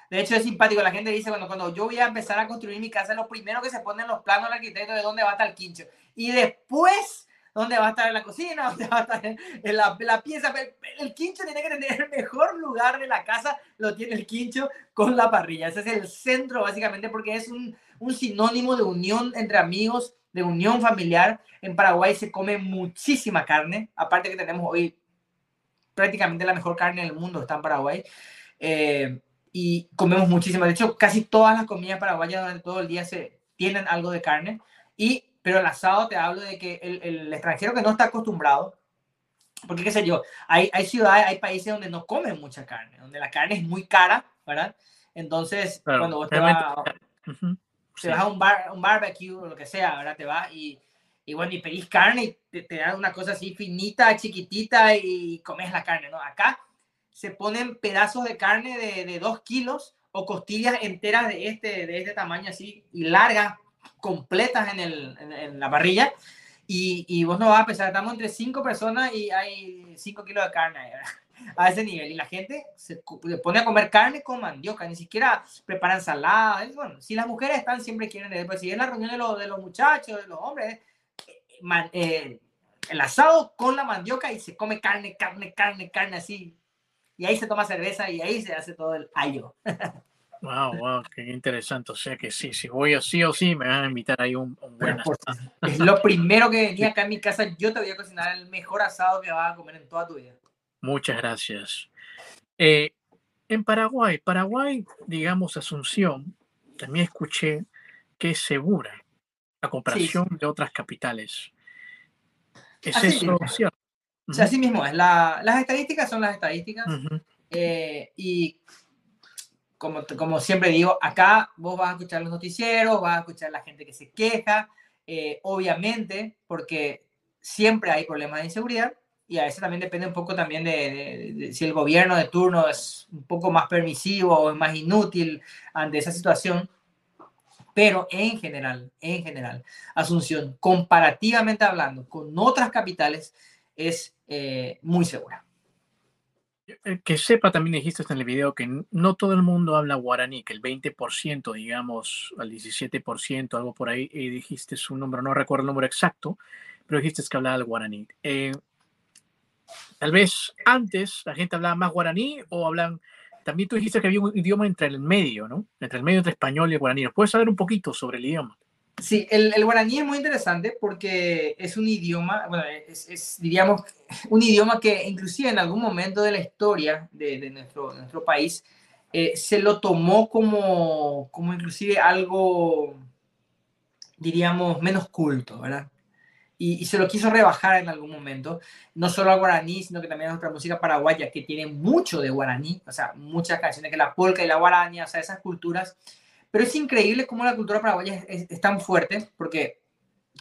S2: De hecho, es simpático. La gente dice, bueno, cuando yo voy a empezar a construir mi casa, lo primero que se pone en los planos del arquitecto de dónde va a estar el quincho. Y después, dónde va a estar la cocina, dónde va a estar en la, la, pieza. El quincho tiene que tener el mejor lugar de la casa, lo tiene el quincho con la parrilla. Ese es el centro, básicamente, porque es un, un sinónimo de unión entre amigos, de unión familiar. En Paraguay se come muchísima carne, aparte que tenemos hoy prácticamente la mejor carne del mundo está en Paraguay. Eh, y comemos muchísimo. De hecho, casi todas las comidas paraguayas durante todo el día se tienen algo de carne. Y, pero el asado te hablo de que el, el extranjero que no está acostumbrado, porque qué sé yo, hay, hay ciudades, hay países donde no comen mucha carne, donde la carne es muy cara, ¿verdad? Entonces, claro, cuando vos te vas, uh -huh. te vas a un, bar, un barbecue o lo que sea, ¿verdad? Te vas y, y bueno, y pedís carne y te, te, dan una cosa así finita, chiquitita y comes la carne, ¿no? Acá se ponen pedazos de carne de, de dos kilos o costillas enteras de este, de este tamaño así y largas, completas en, el, en, en la parrilla. Y, y, vos no vas a pensar, estamos entre cinco personas y hay cinco kilos de carne a ese nivel. Y la gente se, se, pone a comer carne con mandioca, ni siquiera preparan ensalada. Bueno, si las mujeres están, siempre quieren, pues si es la reunión de los, de los muchachos, de los hombres, eh, el asado con la mandioca y se come carne, carne, carne, carne así. Y ahí se toma cerveza y ahí se hace todo el ayo.
S1: Wow, wow, qué interesante. O sea que sí, si voy sí o sí, me van a invitar ahí un, un buen asado.
S2: Es lo primero que venía acá en mi casa. Yo te voy a cocinar el mejor asado que vas a comer en toda tu vida.
S1: Muchas gracias. Eh, en Paraguay, Paraguay, digamos Asunción, también escuché que es segura a comparación sí. de otras capitales.
S2: ¿Es así eso mismo. cierto? O sea, así mismo es. La, las estadísticas son las estadísticas. Uh -huh. eh, y como, como siempre digo, acá vos vas a escuchar los noticieros, vas a escuchar la gente que se queja, eh, obviamente, porque siempre hay problemas de inseguridad y a veces también depende un poco también de, de, de, si el gobierno de turno es un poco más permisivo o es más inútil ante esa situación. Pero en general, en general, Asunción, comparativamente hablando con otras capitales, es eh, muy segura.
S1: Eh, que sepa, también dijiste en el video que no todo el mundo habla guaraní, que el 20%, digamos, al 17%, algo por ahí, y dijiste su número, no recuerdo el número exacto, pero dijiste que hablaba el guaraní. Eh, tal vez antes la gente hablaba más guaraní o hablan también tú dijiste que había un idioma entre el medio, ¿no? Entre el medio entre español y el guaraní. ¿Puedes saber un poquito sobre el idioma?
S2: Sí, el, guaraní es muy interesante porque es un idioma, bueno, es, diríamos, un idioma que inclusive en algún momento de la historia de, nuestro, nuestro país eh, se lo tomó como, como inclusive algo, diríamos, menos culto, ¿verdad? Y, y, se lo quiso rebajar en algún momento, no solo al guaraní, sino que también a nuestra música paraguaya, que tiene mucho de guaraní, o sea, muchas canciones que la polca y la guaraña, o sea, esas culturas. Pero es increíble cómo la cultura paraguaya es, es, es tan fuerte, porque,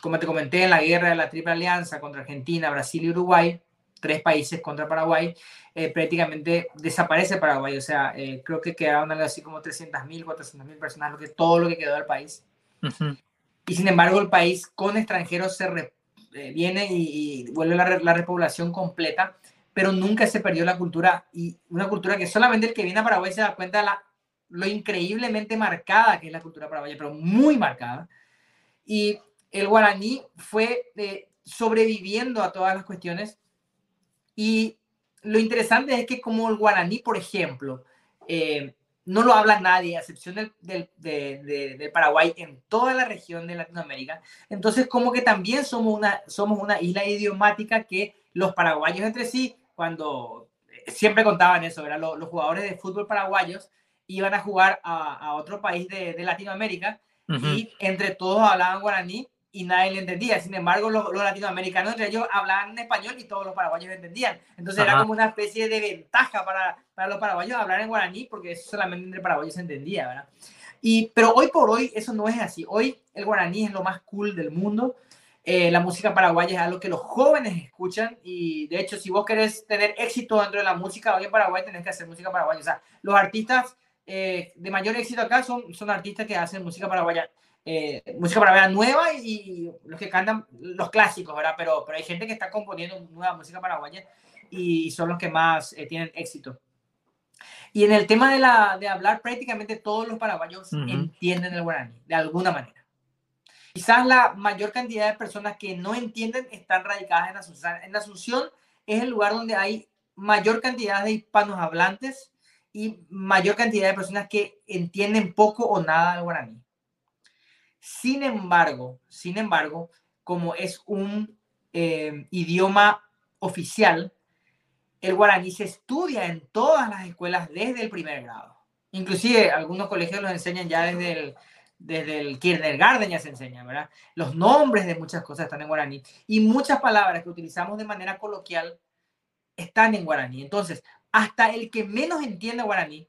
S2: como te comenté, en la guerra de la Triple Alianza contra Argentina, Brasil y Uruguay, tres países contra Paraguay, eh, prácticamente desaparece Paraguay. O sea, eh, creo que quedaron algo así como 300.000, 400.000 personas, lo que, todo lo que quedó del país. Uh -huh. Y sin embargo, el país con extranjeros se, re, eh, viene y, vuelve la, la repoblación completa, pero nunca se perdió la cultura y una cultura que solamente el que viene a Paraguay se da cuenta de la, lo increíblemente marcada que es la cultura paraguaya, pero muy marcada. Y el guaraní fue eh, sobreviviendo a todas las cuestiones y lo interesante es que como el guaraní, por ejemplo, eh, no lo habla nadie, a excepción del, del, de, Paraguay, en toda la región de Latinoamérica. Entonces, como que también somos una, somos una isla idiomática que los paraguayos entre sí, cuando siempre contaban eso, ¿verdad? Los, los jugadores de fútbol paraguayos iban a jugar a, a otro país de, de Latinoamérica uh -huh. y entre todos hablaban guaraní y nadie le entendía. Sin embargo, los, latinoamericanos entre ellos hablaban español y todos los paraguayos entendían. Entonces era como una especie de ventaja para, para, los paraguayos hablar en guaraní porque solamente entre paraguayos se entendía, ¿verdad? Y, pero hoy por hoy eso no es así. Hoy el guaraní es lo más cool del mundo. Eh, la música paraguaya es algo que los jóvenes escuchan y de hecho si vos querés tener éxito dentro de la música hoy en Paraguay tenés que hacer música paraguaya. O sea, los artistas eh, de mayor éxito acá son, son artistas que hacen música paraguaya. Eh, música paraguaya nueva y, los que cantan los clásicos, ¿verdad? Pero, pero hay gente que está componiendo nueva música paraguaya y son los que más tienen éxito. Y en el tema de, la, de hablar, prácticamente todos los paraguayos entienden el guaraní, de alguna manera. Quizás la mayor cantidad de personas que no entienden están radicadas en Asunción. En Asunción es el lugar donde hay mayor cantidad de hispanos hablantes y mayor cantidad de personas que entienden poco o nada del guaraní. Sin embargo, sin embargo, como es un eh, idioma oficial, el guaraní se estudia en todas las escuelas desde el primer grado. Inclusive algunos colegios lo enseñan ya desde el, desde el kindergarten ya se enseña, ¿verdad? Los nombres de muchas cosas están en guaraní y muchas palabras que utilizamos de manera coloquial están en guaraní. Entonces, hasta el que menos entiende guaraní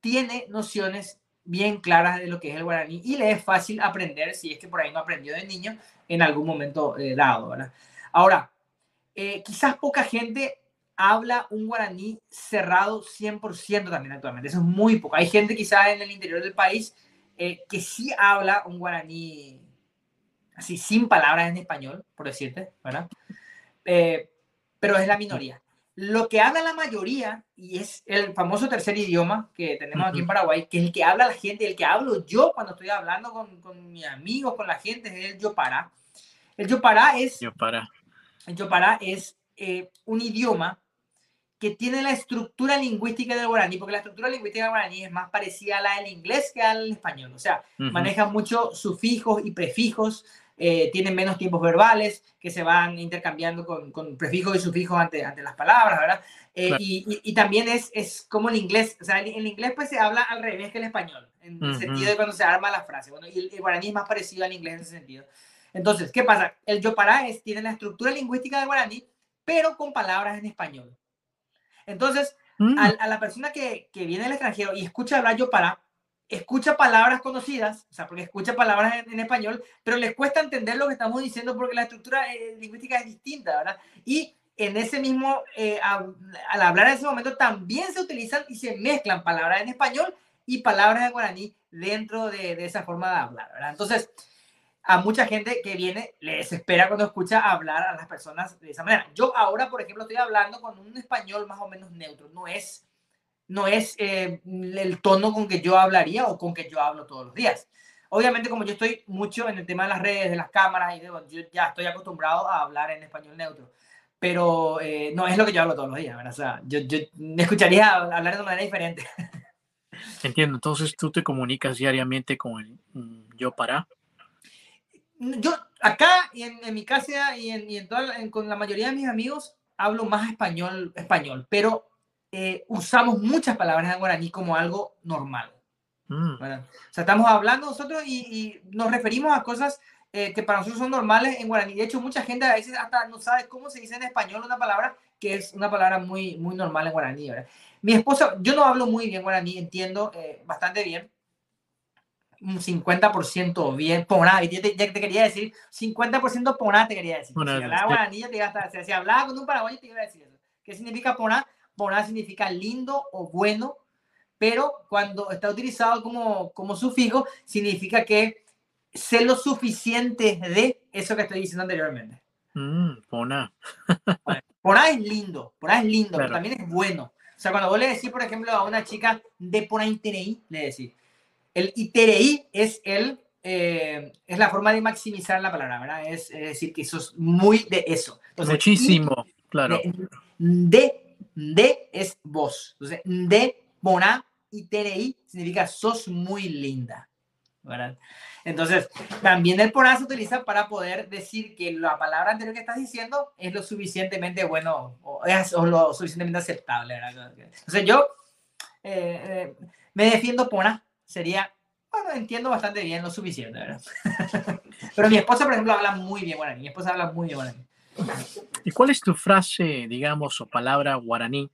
S2: tiene nociones bien claras de lo que es el guaraní y le es fácil aprender si es que por ahí no aprendió de niño en algún momento eh, dado, ¿verdad? Ahora, eh, quizás poca gente habla un guaraní cerrado 100% también actualmente. Eso es muy poco. Hay gente quizás en el interior del país eh, que sí habla un guaraní así sin palabras en español, por decirte, ¿verdad? Eh, pero es la minoría. Lo que habla la mayoría, y es el famoso tercer idioma que tenemos aquí en Paraguay, que es el que habla la gente, el que hablo yo cuando estoy hablando con, con mis amigos, con la gente, es el yopará. El yopará es...
S1: Yopará.
S2: El yopará es eh, un idioma que tiene la estructura lingüística del guaraní, porque la estructura lingüística del guaraní es más parecida a la del inglés que al español. O sea, maneja mucho sufijos y prefijos, eh, tienen menos tiempos verbales que se van intercambiando con, con prefijos y sufijos ante, ante las palabras, ¿verdad? Eh, y, y, también es, es como el inglés, o sea, en el inglés pues se habla al revés que el español, en el sentido de cuando se arma la frase. Bueno, y el, guaraní es más parecido al inglés en ese sentido. Entonces, ¿qué pasa? El yopará es, tiene la estructura lingüística del guaraní, pero con palabras en español. Entonces, mm. a, la persona que, que, viene del extranjero y escucha hablar yo para, escucha palabras conocidas, o sea, porque escucha palabras en, español, pero les cuesta entender lo que estamos diciendo porque la estructura eh, lingüística es distinta, ¿verdad? Y en ese mismo, eh, al hablar en ese momento, también se utilizan y se mezclan palabras en español y palabras en guaraní dentro de, de esa forma de hablar, ¿verdad? Entonces, a mucha gente que viene le desespera cuando escucha hablar a las personas de esa manera. Yo ahora, por ejemplo, estoy hablando con un español más o menos neutro. No es, no es eh, el tono con que yo hablaría o con que yo hablo todos los días. Obviamente, como yo estoy mucho en el tema de las redes, de las cámaras, y de, yo ya estoy acostumbrado a hablar en español neutro. Pero eh, no es lo que yo hablo todos los días, ¿verdad? O sea, yo, yo me escucharía hablar de una manera diferente.
S1: Entiendo. Entonces, tú te comunicas diariamente con el mm, yo para
S2: yo acá y en, mi casa y, en, y en toda, con la mayoría de mis amigos hablo más español, español pero eh, usamos muchas palabras en guaraní como algo normal. Mm. O sea, estamos hablando nosotros y, nos referimos a cosas eh, que para nosotros son normales en guaraní. De hecho, mucha gente a veces hasta no sabe cómo se dice en español una palabra que es una palabra muy, muy normal en guaraní. Mi esposa, yo no hablo muy bien guaraní, entiendo eh, bastante bien, un 50% bien poná. Y te, ya te quería decir, 50% poná te quería decir. si hablaba guaraní, te iba a si hablaba con un paraguayo, te iba a decir eso. ¿Qué significa poná? Poná significa lindo o bueno, pero cuando está utilizado como, como sufijo, significa que sé lo suficiente de eso que estoy diciendo anteriormente.
S1: Mm, poná.
S2: poná es lindo, poná es lindo, pero también es bueno. O sea, cuando vos le decís, por ejemplo, a una chica de poná interés, le decís, el ITRI es, el, eh, es la forma de maximizar la palabra, ¿verdad? Es, decir, que eso es muy de eso.
S1: Muchísimo, claro.
S2: De, de, es vos. Entonces, de, bona, ITRI significa sos muy linda, ¿verdad? Entonces, también el poná se utiliza para poder decir que la palabra anterior que estás diciendo es lo suficientemente bueno o es lo suficientemente aceptable. ¿verdad? Entonces, yo eh, eh, me defiendo poná sería, bueno, entiendo bastante bien lo suficiente, ¿verdad? Pero mi esposa, por ejemplo, habla muy bien guaraní. Mi esposa habla muy bien.
S1: ¿Y cuál es tu frase, digamos, o palabra guaraní,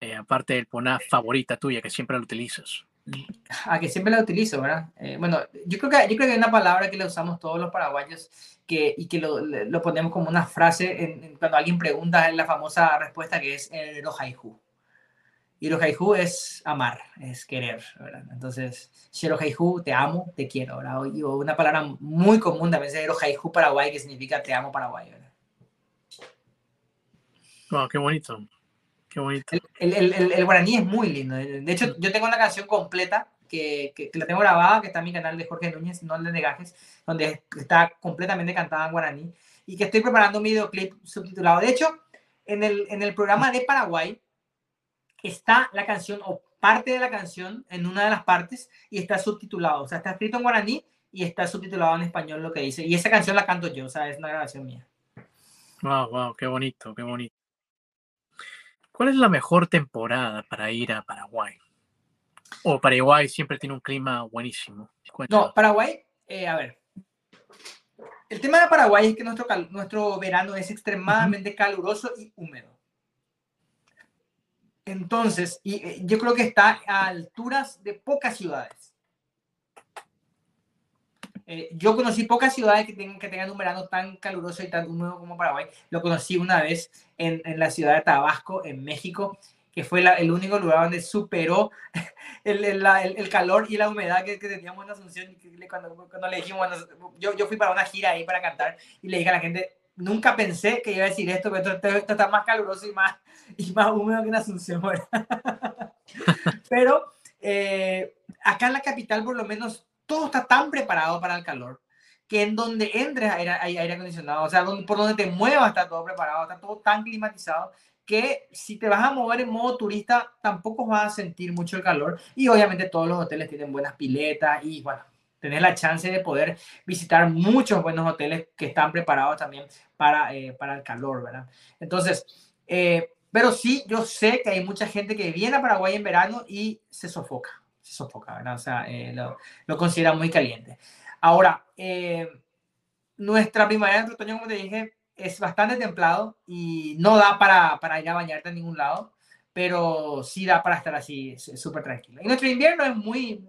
S1: eh, aparte del poná favorita tuya, que siempre la utilizas?
S2: A que siempre la utilizo, ¿verdad? Eh, bueno, yo creo, que, yo creo que hay una palabra que la usamos todos los paraguayos que, y que lo, lo ponemos como una frase en, cuando alguien pregunta, es la famosa respuesta que es el rojaiju. Y rojaiju es amar, es querer, ¿verdad? Entonces, rojaiju, te amo, te quiero, ¿verdad? O una palabra muy común también es rojaiju paraguay, que significa te amo Paraguay, ¿verdad?
S1: Wow, qué bonito. Qué bonito.
S2: El, el, el, el, guaraní es muy lindo. De hecho, yo tengo una canción completa que, que, la tengo grabada, que está en mi canal de Jorge Núñez, no el de Negajes, donde está completamente cantada en guaraní y que estoy preparando un videoclip subtitulado. De hecho, en el, en el programa de Paraguay está la canción o parte de la canción en una de las partes y está subtitulado. O sea, está escrito en guaraní y está subtitulado en español lo que dice. Y esa canción la canto yo, o sea, es una grabación mía.
S1: Wow, wow, qué bonito, qué bonito. ¿Cuál es la mejor temporada para ir a Paraguay? O Paraguay siempre tiene un clima buenísimo.
S2: No, Paraguay, eh, a ver. El tema de Paraguay es que nuestro, nuestro verano es extremadamente caluroso y húmedo. Entonces, y, eh, yo creo que está a alturas de pocas ciudades. Eh, yo conocí pocas ciudades que tengan, que tengan un verano tan caluroso y tan húmedo como Paraguay. Lo conocí una vez en, en la ciudad de Tabasco, en México, que fue la, el único lugar donde superó el, el, el, calor y la humedad que, que teníamos en Asunción. Cuando, cuando le dijimos, bueno, yo, yo fui para una gira ahí para cantar y le dije a la gente, nunca pensé que iba a decir esto, pero esto, esto, está más caluroso y más, y más húmedo que en Asunción. pero eh, acá en la capital, por lo menos, todo está tan preparado para el calor que en donde entres hay aire, acondicionado, o sea, por donde te muevas está todo preparado, está todo tan climatizado que si te vas a mover en modo turista tampoco vas a sentir mucho el calor y obviamente todos los hoteles tienen buenas piletas y bueno, tenés la chance de poder visitar muchos buenos hoteles que están preparados también para, eh, para el calor, ¿verdad? Entonces, eh, pero sí, yo sé que hay mucha gente que viene a Paraguay en verano y se sofoca se sofoca, ¿verdad? O sea, eh, lo, lo, considera muy caliente. Ahora, eh, nuestra primavera de otoño, como te dije, es bastante templado y no da para, para ir a bañarte a ningún lado, pero sí da para estar así súper tranquilo. Y nuestro invierno es muy,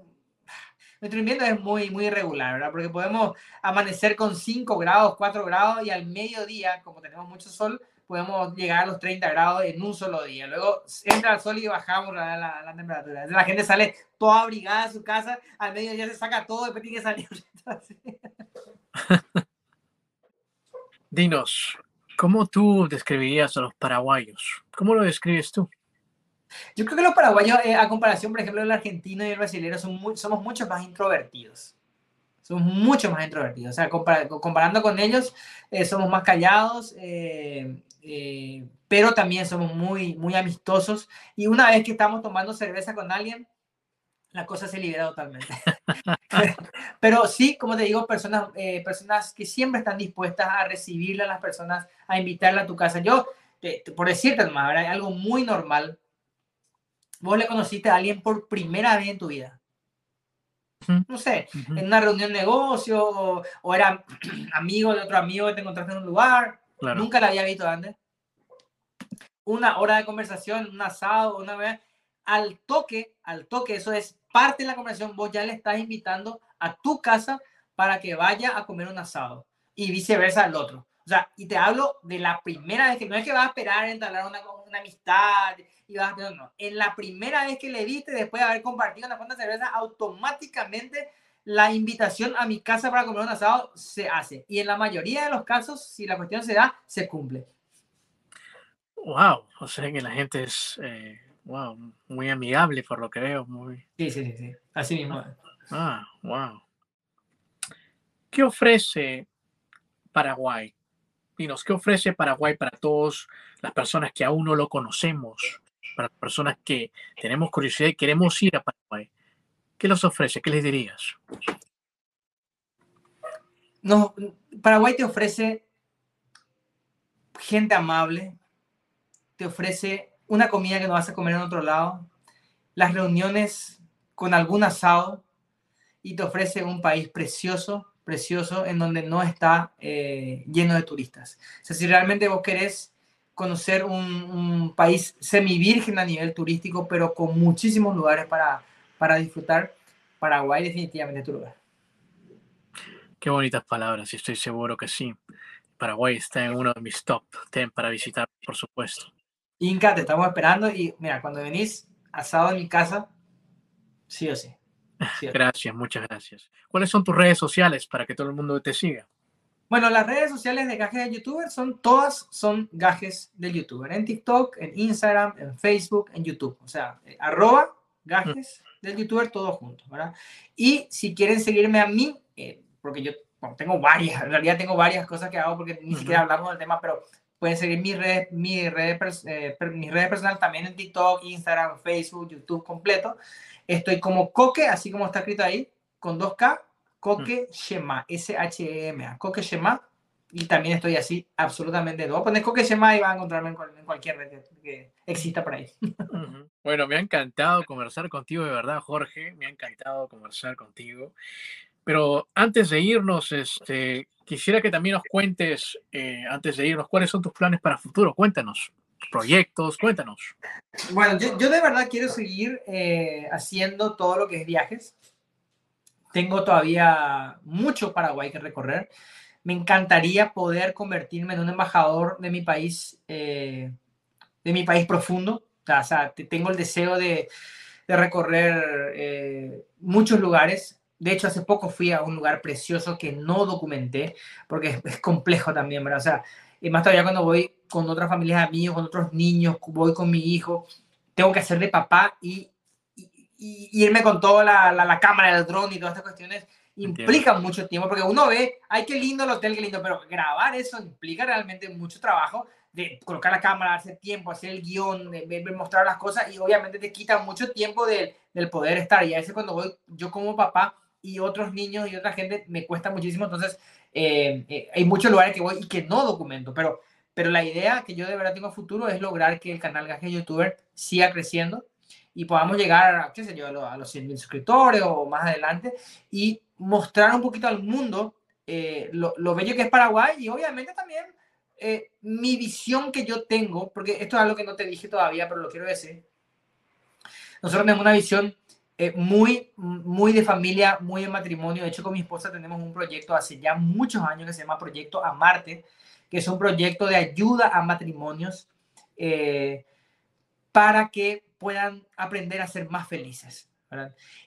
S2: nuestro invierno es muy, muy irregular, ¿verdad? Porque podemos amanecer con 5 grados, 4 grados y al mediodía, como tenemos mucho sol, podemos llegar a los 30 grados en un solo día. Luego entra el sol y bajamos la, la, la temperatura. La gente sale toda abrigada de su casa, al mediodía se saca todo, después tiene que salir.
S1: Dinos, ¿cómo tú describirías a los paraguayos? ¿Cómo lo describes tú?
S2: Yo creo que los paraguayos, eh, a comparación, por ejemplo, del argentino y el brasileño, son muy, somos mucho más introvertidos somos mucho más introvertidos. O sea, comparando con ellos, eh, somos más callados, eh, eh, pero también somos muy, muy amistosos. Y una vez que estamos tomando cerveza con alguien, la cosa se libera totalmente. pero sí, como te digo, personas, personas que siempre están dispuestas a recibirle a las personas, a invitarla a tu casa. Yo, por decirte nomás, algo muy normal. Vos le conociste a alguien por primera vez en tu vida no sé, en una reunión de negocio o, era amigo de otro amigo que te encontraste en un lugar, nunca la había visto antes. Una hora de conversación, un asado, una vez, al toque, al toque, eso es parte de la conversación, vos ya le estás invitando a tu casa para que vaya a comer un asado y viceversa al otro. O sea, y te hablo de la primera vez que no es que vas a esperar entablar una, una amistad y vas a, no, en la primera vez que le viste, después de haber compartido una cuanta cerveza, automáticamente la invitación a mi casa para comer un asado se hace. Y en la mayoría de los casos, si la cuestión se da, se cumple.
S1: Wow, o sea que la gente es eh, wow, muy amigable por lo que veo. Muy...
S2: Sí, sí, sí, así mismo.
S1: Ah, wow. ¿Qué ofrece Paraguay? Dinos, ¿qué ofrece Paraguay para todas las personas que aún no lo conocemos? para personas que tenemos curiosidad y queremos ir a Paraguay, ¿qué les ofrece? ¿Qué les dirías?
S2: No, Paraguay te ofrece gente amable, te ofrece una comida que no vas a comer en otro lado, las reuniones con algún asado y te ofrece un país precioso, precioso en donde no está eh, lleno de turistas. O sea, si realmente vos querés conocer un, un país semi-virgen a nivel turístico, pero con muchísimos lugares para, para disfrutar, Paraguay definitivamente es tu lugar.
S1: Qué bonitas palabras, y estoy seguro que sí. Paraguay está en uno de mis top 10 para visitar, por supuesto.
S2: Inca, te estamos esperando y mira, cuando venís asado en mi casa, sí o sí.
S1: Gracias, muchas gracias. ¿Cuáles son tus redes sociales para que todo el mundo te siga?
S2: Bueno, las redes sociales de Gajes de YouTuber son todas son Gajes del YouTuber. En TikTok, en Instagram, en Facebook, en YouTube. O sea, eh, arroba Gajes del YouTuber, todos juntos, ¿verdad? Y si quieren seguirme a mí, eh, porque yo tengo varias, en realidad tengo varias cosas que hago porque ni siquiera hablamos del tema, pero pueden seguir mis redes, mis redes, eh, mis redes personales también en TikTok, Instagram, Facebook, YouTube completo. Estoy como Coque, así como está escrito ahí, con 2K, Coque Shema, S-H-E-M-A, Coque Shema. Y también estoy así, absolutamente. Voy a poner Coque Shema y van a encontrarme en, cualquier red que exista por ahí.
S1: Bueno, me ha encantado conversar contigo, de verdad, Jorge. Me ha encantado conversar contigo. Pero antes de irnos, este, quisiera que también nos cuentes, eh, antes de irnos, cuáles son tus planes para el futuro. Cuéntanos, proyectos, cuéntanos.
S2: Bueno, yo, yo de verdad quiero seguir eh, haciendo todo lo que es viajes. Tengo todavía mucho Paraguay que recorrer. Me encantaría poder convertirme en un embajador de mi país, eh, de mi país profundo. O sea, tengo el deseo de, de recorrer muchos lugares de hecho, hace poco fui a un lugar precioso que no documenté, porque es, complejo también, ¿verdad? O sea, y más todavía cuando voy con otras familias amigos, con otros niños, voy con mi hijo, tengo que hacer de papá y, irme con toda la, la, cámara, el dron y todas estas cuestiones implica mucho tiempo, porque uno ve, ay, qué lindo el hotel, qué lindo, pero grabar eso implica realmente mucho trabajo de colocar la cámara, hacer tiempo, hacer el guion, de, mostrar las cosas y obviamente te quita mucho tiempo del, del poder estar. Y a veces cuando voy yo como papá, y otros niños y otra gente me cuesta muchísimo. Entonces, eh, eh, hay muchos lugares que voy y que no documento, pero, pero la idea que yo de verdad tengo futuro es lograr que el canal Gaje YouTuber siga creciendo y podamos llegar a, qué sé yo, a los, 100 mil suscriptores o más adelante y mostrar un poquito al mundo eh, lo, lo, bello que es Paraguay y obviamente también mi visión que yo tengo, porque esto es algo que no te dije todavía, pero lo quiero decir. Nosotros tenemos una visión eh, muy, muy de familia, muy de matrimonio. De hecho, con mi esposa tenemos un proyecto hace ya muchos años que se llama Proyecto Amarte, que es un proyecto de ayuda a matrimonios eh, para que puedan aprender a ser más felices.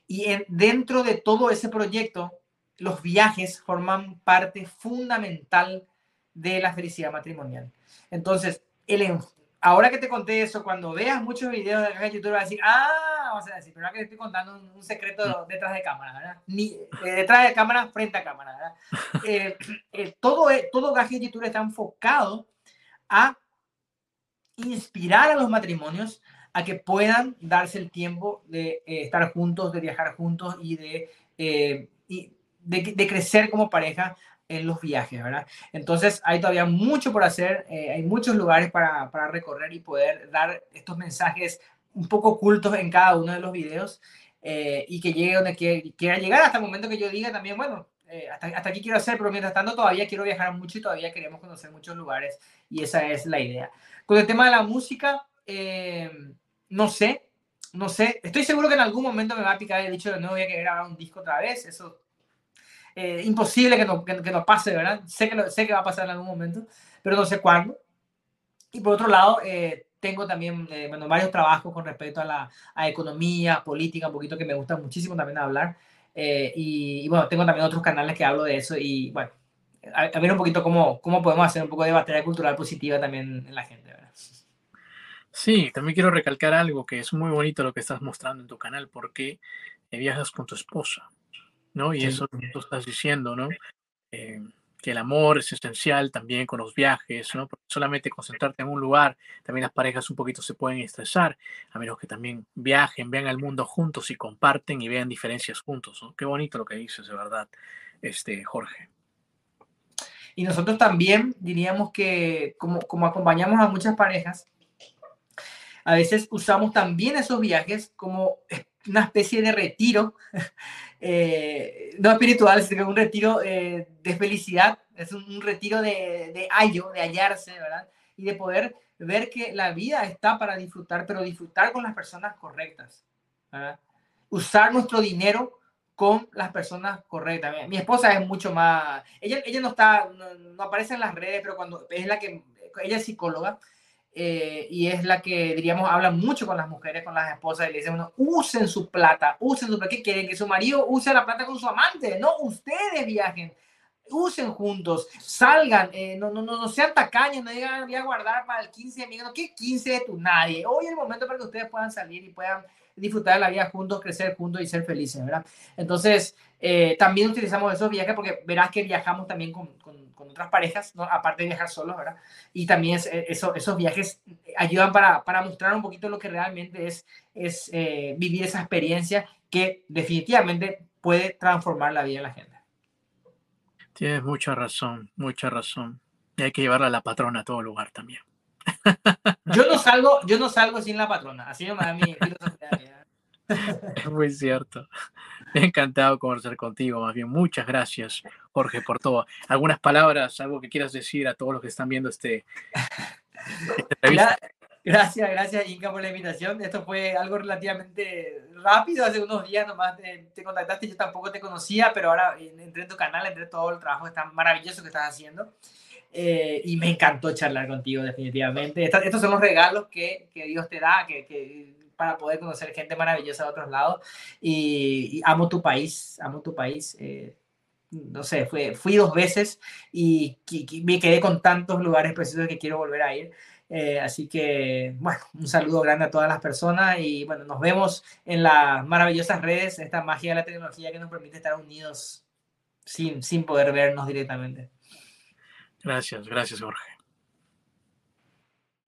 S2: Y en, dentro de todo ese proyecto, los viajes forman parte fundamental de la felicidad matrimonial. Entonces, el, ahora que te conté eso, cuando veas muchos videos de YouTube, vas a decir, ah, vamos a decir, pero ahora que te estoy contando un, secreto detrás de cámara, ¿verdad? Ni, eh, detrás de cámara, frente a cámara, ¿verdad? Eh, eh, todo, todo Gadget YouTube está enfocado a inspirar a los matrimonios a que puedan darse el tiempo de estar juntos, de viajar juntos y de, y de, crecer como pareja en los viajes, ¿verdad? Entonces hay todavía mucho por hacer, hay muchos lugares para, para, recorrer y poder dar estos mensajes un poco ocultos en cada uno de los videos eh, y que llegue donde quiera llegar hasta el momento que yo diga también, bueno, eh, hasta, hasta, aquí quiero hacer, pero mientras tanto todavía quiero viajar mucho y todavía queremos conocer muchos lugares y esa es la idea. Con el tema de la música, eh, no sé, no sé, estoy seguro que en algún momento me va a picar el dicho de no voy a querer grabar un disco otra vez, eso imposible que no, que, no pase, ¿verdad? Sé que, sé que va a pasar en algún momento, pero no sé cuándo. Y por otro lado, eh, tengo también eh, bueno, varios trabajos con respecto a la a economía, política, un poquito que me gusta muchísimo también hablar. Eh, y, bueno, tengo también otros canales que hablo de eso y bueno, a, ver un poquito cómo, cómo podemos hacer un poco de batalla cultural positiva también en la gente. ¿verdad?
S1: Sí, también quiero recalcar algo que es muy bonito lo que estás mostrando en tu canal, porque viajas con tu esposa, ¿no? Y eso tú estás diciendo, ¿no? Eh, que el amor es esencial también con los viajes, ¿no? Porque solamente concentrarte en un lugar, también las parejas un poquito se pueden estresar, a menos que también viajen, vean el mundo juntos y comparten y vean diferencias juntos, ¿no? Qué bonito lo que dices, de verdad, este, Jorge.
S2: Y nosotros también diríamos que como, como acompañamos a muchas parejas, a veces usamos también esos viajes como una especie de retiro, eh, no espiritual, sino un retiro eh, de felicidad, es un, retiro de, de de hallarse, ¿verdad? Y de poder ver que la vida está para disfrutar, pero disfrutar con las personas correctas. Usar nuestro dinero con las personas correctas. Mi, esposa es mucho más, ella, ella no está, no, aparece en las redes, pero cuando es la que, ella es psicóloga, eh, y es la que, diríamos, habla mucho con las mujeres, con las esposas, y le dice, bueno, usen su plata, usen su plata, ¿qué quieren? Que su marido use la plata con su amante, no, ustedes viajen, usen juntos, salgan, eh, no, no, no, sean tacaños, no digan, voy a guardar para el 15 de no, ¿qué 15 de tu nadie? Hoy es el momento para que ustedes puedan salir y puedan disfrutar de la vida juntos, crecer juntos y ser felices, ¿verdad? Entonces, eh, también utilizamos esos viajes porque verás que viajamos también con, con, otras parejas, ¿no? aparte de viajar solos, ¿verdad? Y también eh, eso, esos viajes ayudan para, para, mostrar un poquito lo que realmente es, es eh, vivir esa experiencia que definitivamente puede transformar la vida de la gente.
S1: Tienes mucha razón, mucha razón. Y hay que llevarla a la patrona a todo lugar también.
S2: Yo no salgo, yo no salgo sin la patrona, así es mi
S1: filosofía. Muy cierto. Me ha encantado conversar contigo, más bien. Muchas gracias, Jorge, por todo. ¿Algunas palabras, algo que quieras decir a todos los que están viendo este,
S2: Gracias, gracias Inca por la invitación. Esto fue algo relativamente rápido, hace unos días nomás te, te, contactaste, yo tampoco te conocía, pero ahora entré en tu canal, entré todo el trabajo tan maravilloso que estás haciendo. Eh, y me encantó charlar contigo, definitivamente. estos son los regalos que, que Dios te da que, que, para poder conocer gente maravillosa de otros lados. Y, amo tu país, amo tu país. Eh, no sé, fui dos veces y, me quedé con tantos lugares preciosos que quiero volver a ir. Eh, así que, bueno, un saludo grande a todas las personas y bueno, nos vemos en las maravillosas redes, esta magia de la tecnología que nos permite estar unidos sin, sin poder vernos directamente.
S1: Gracias, gracias Jorge.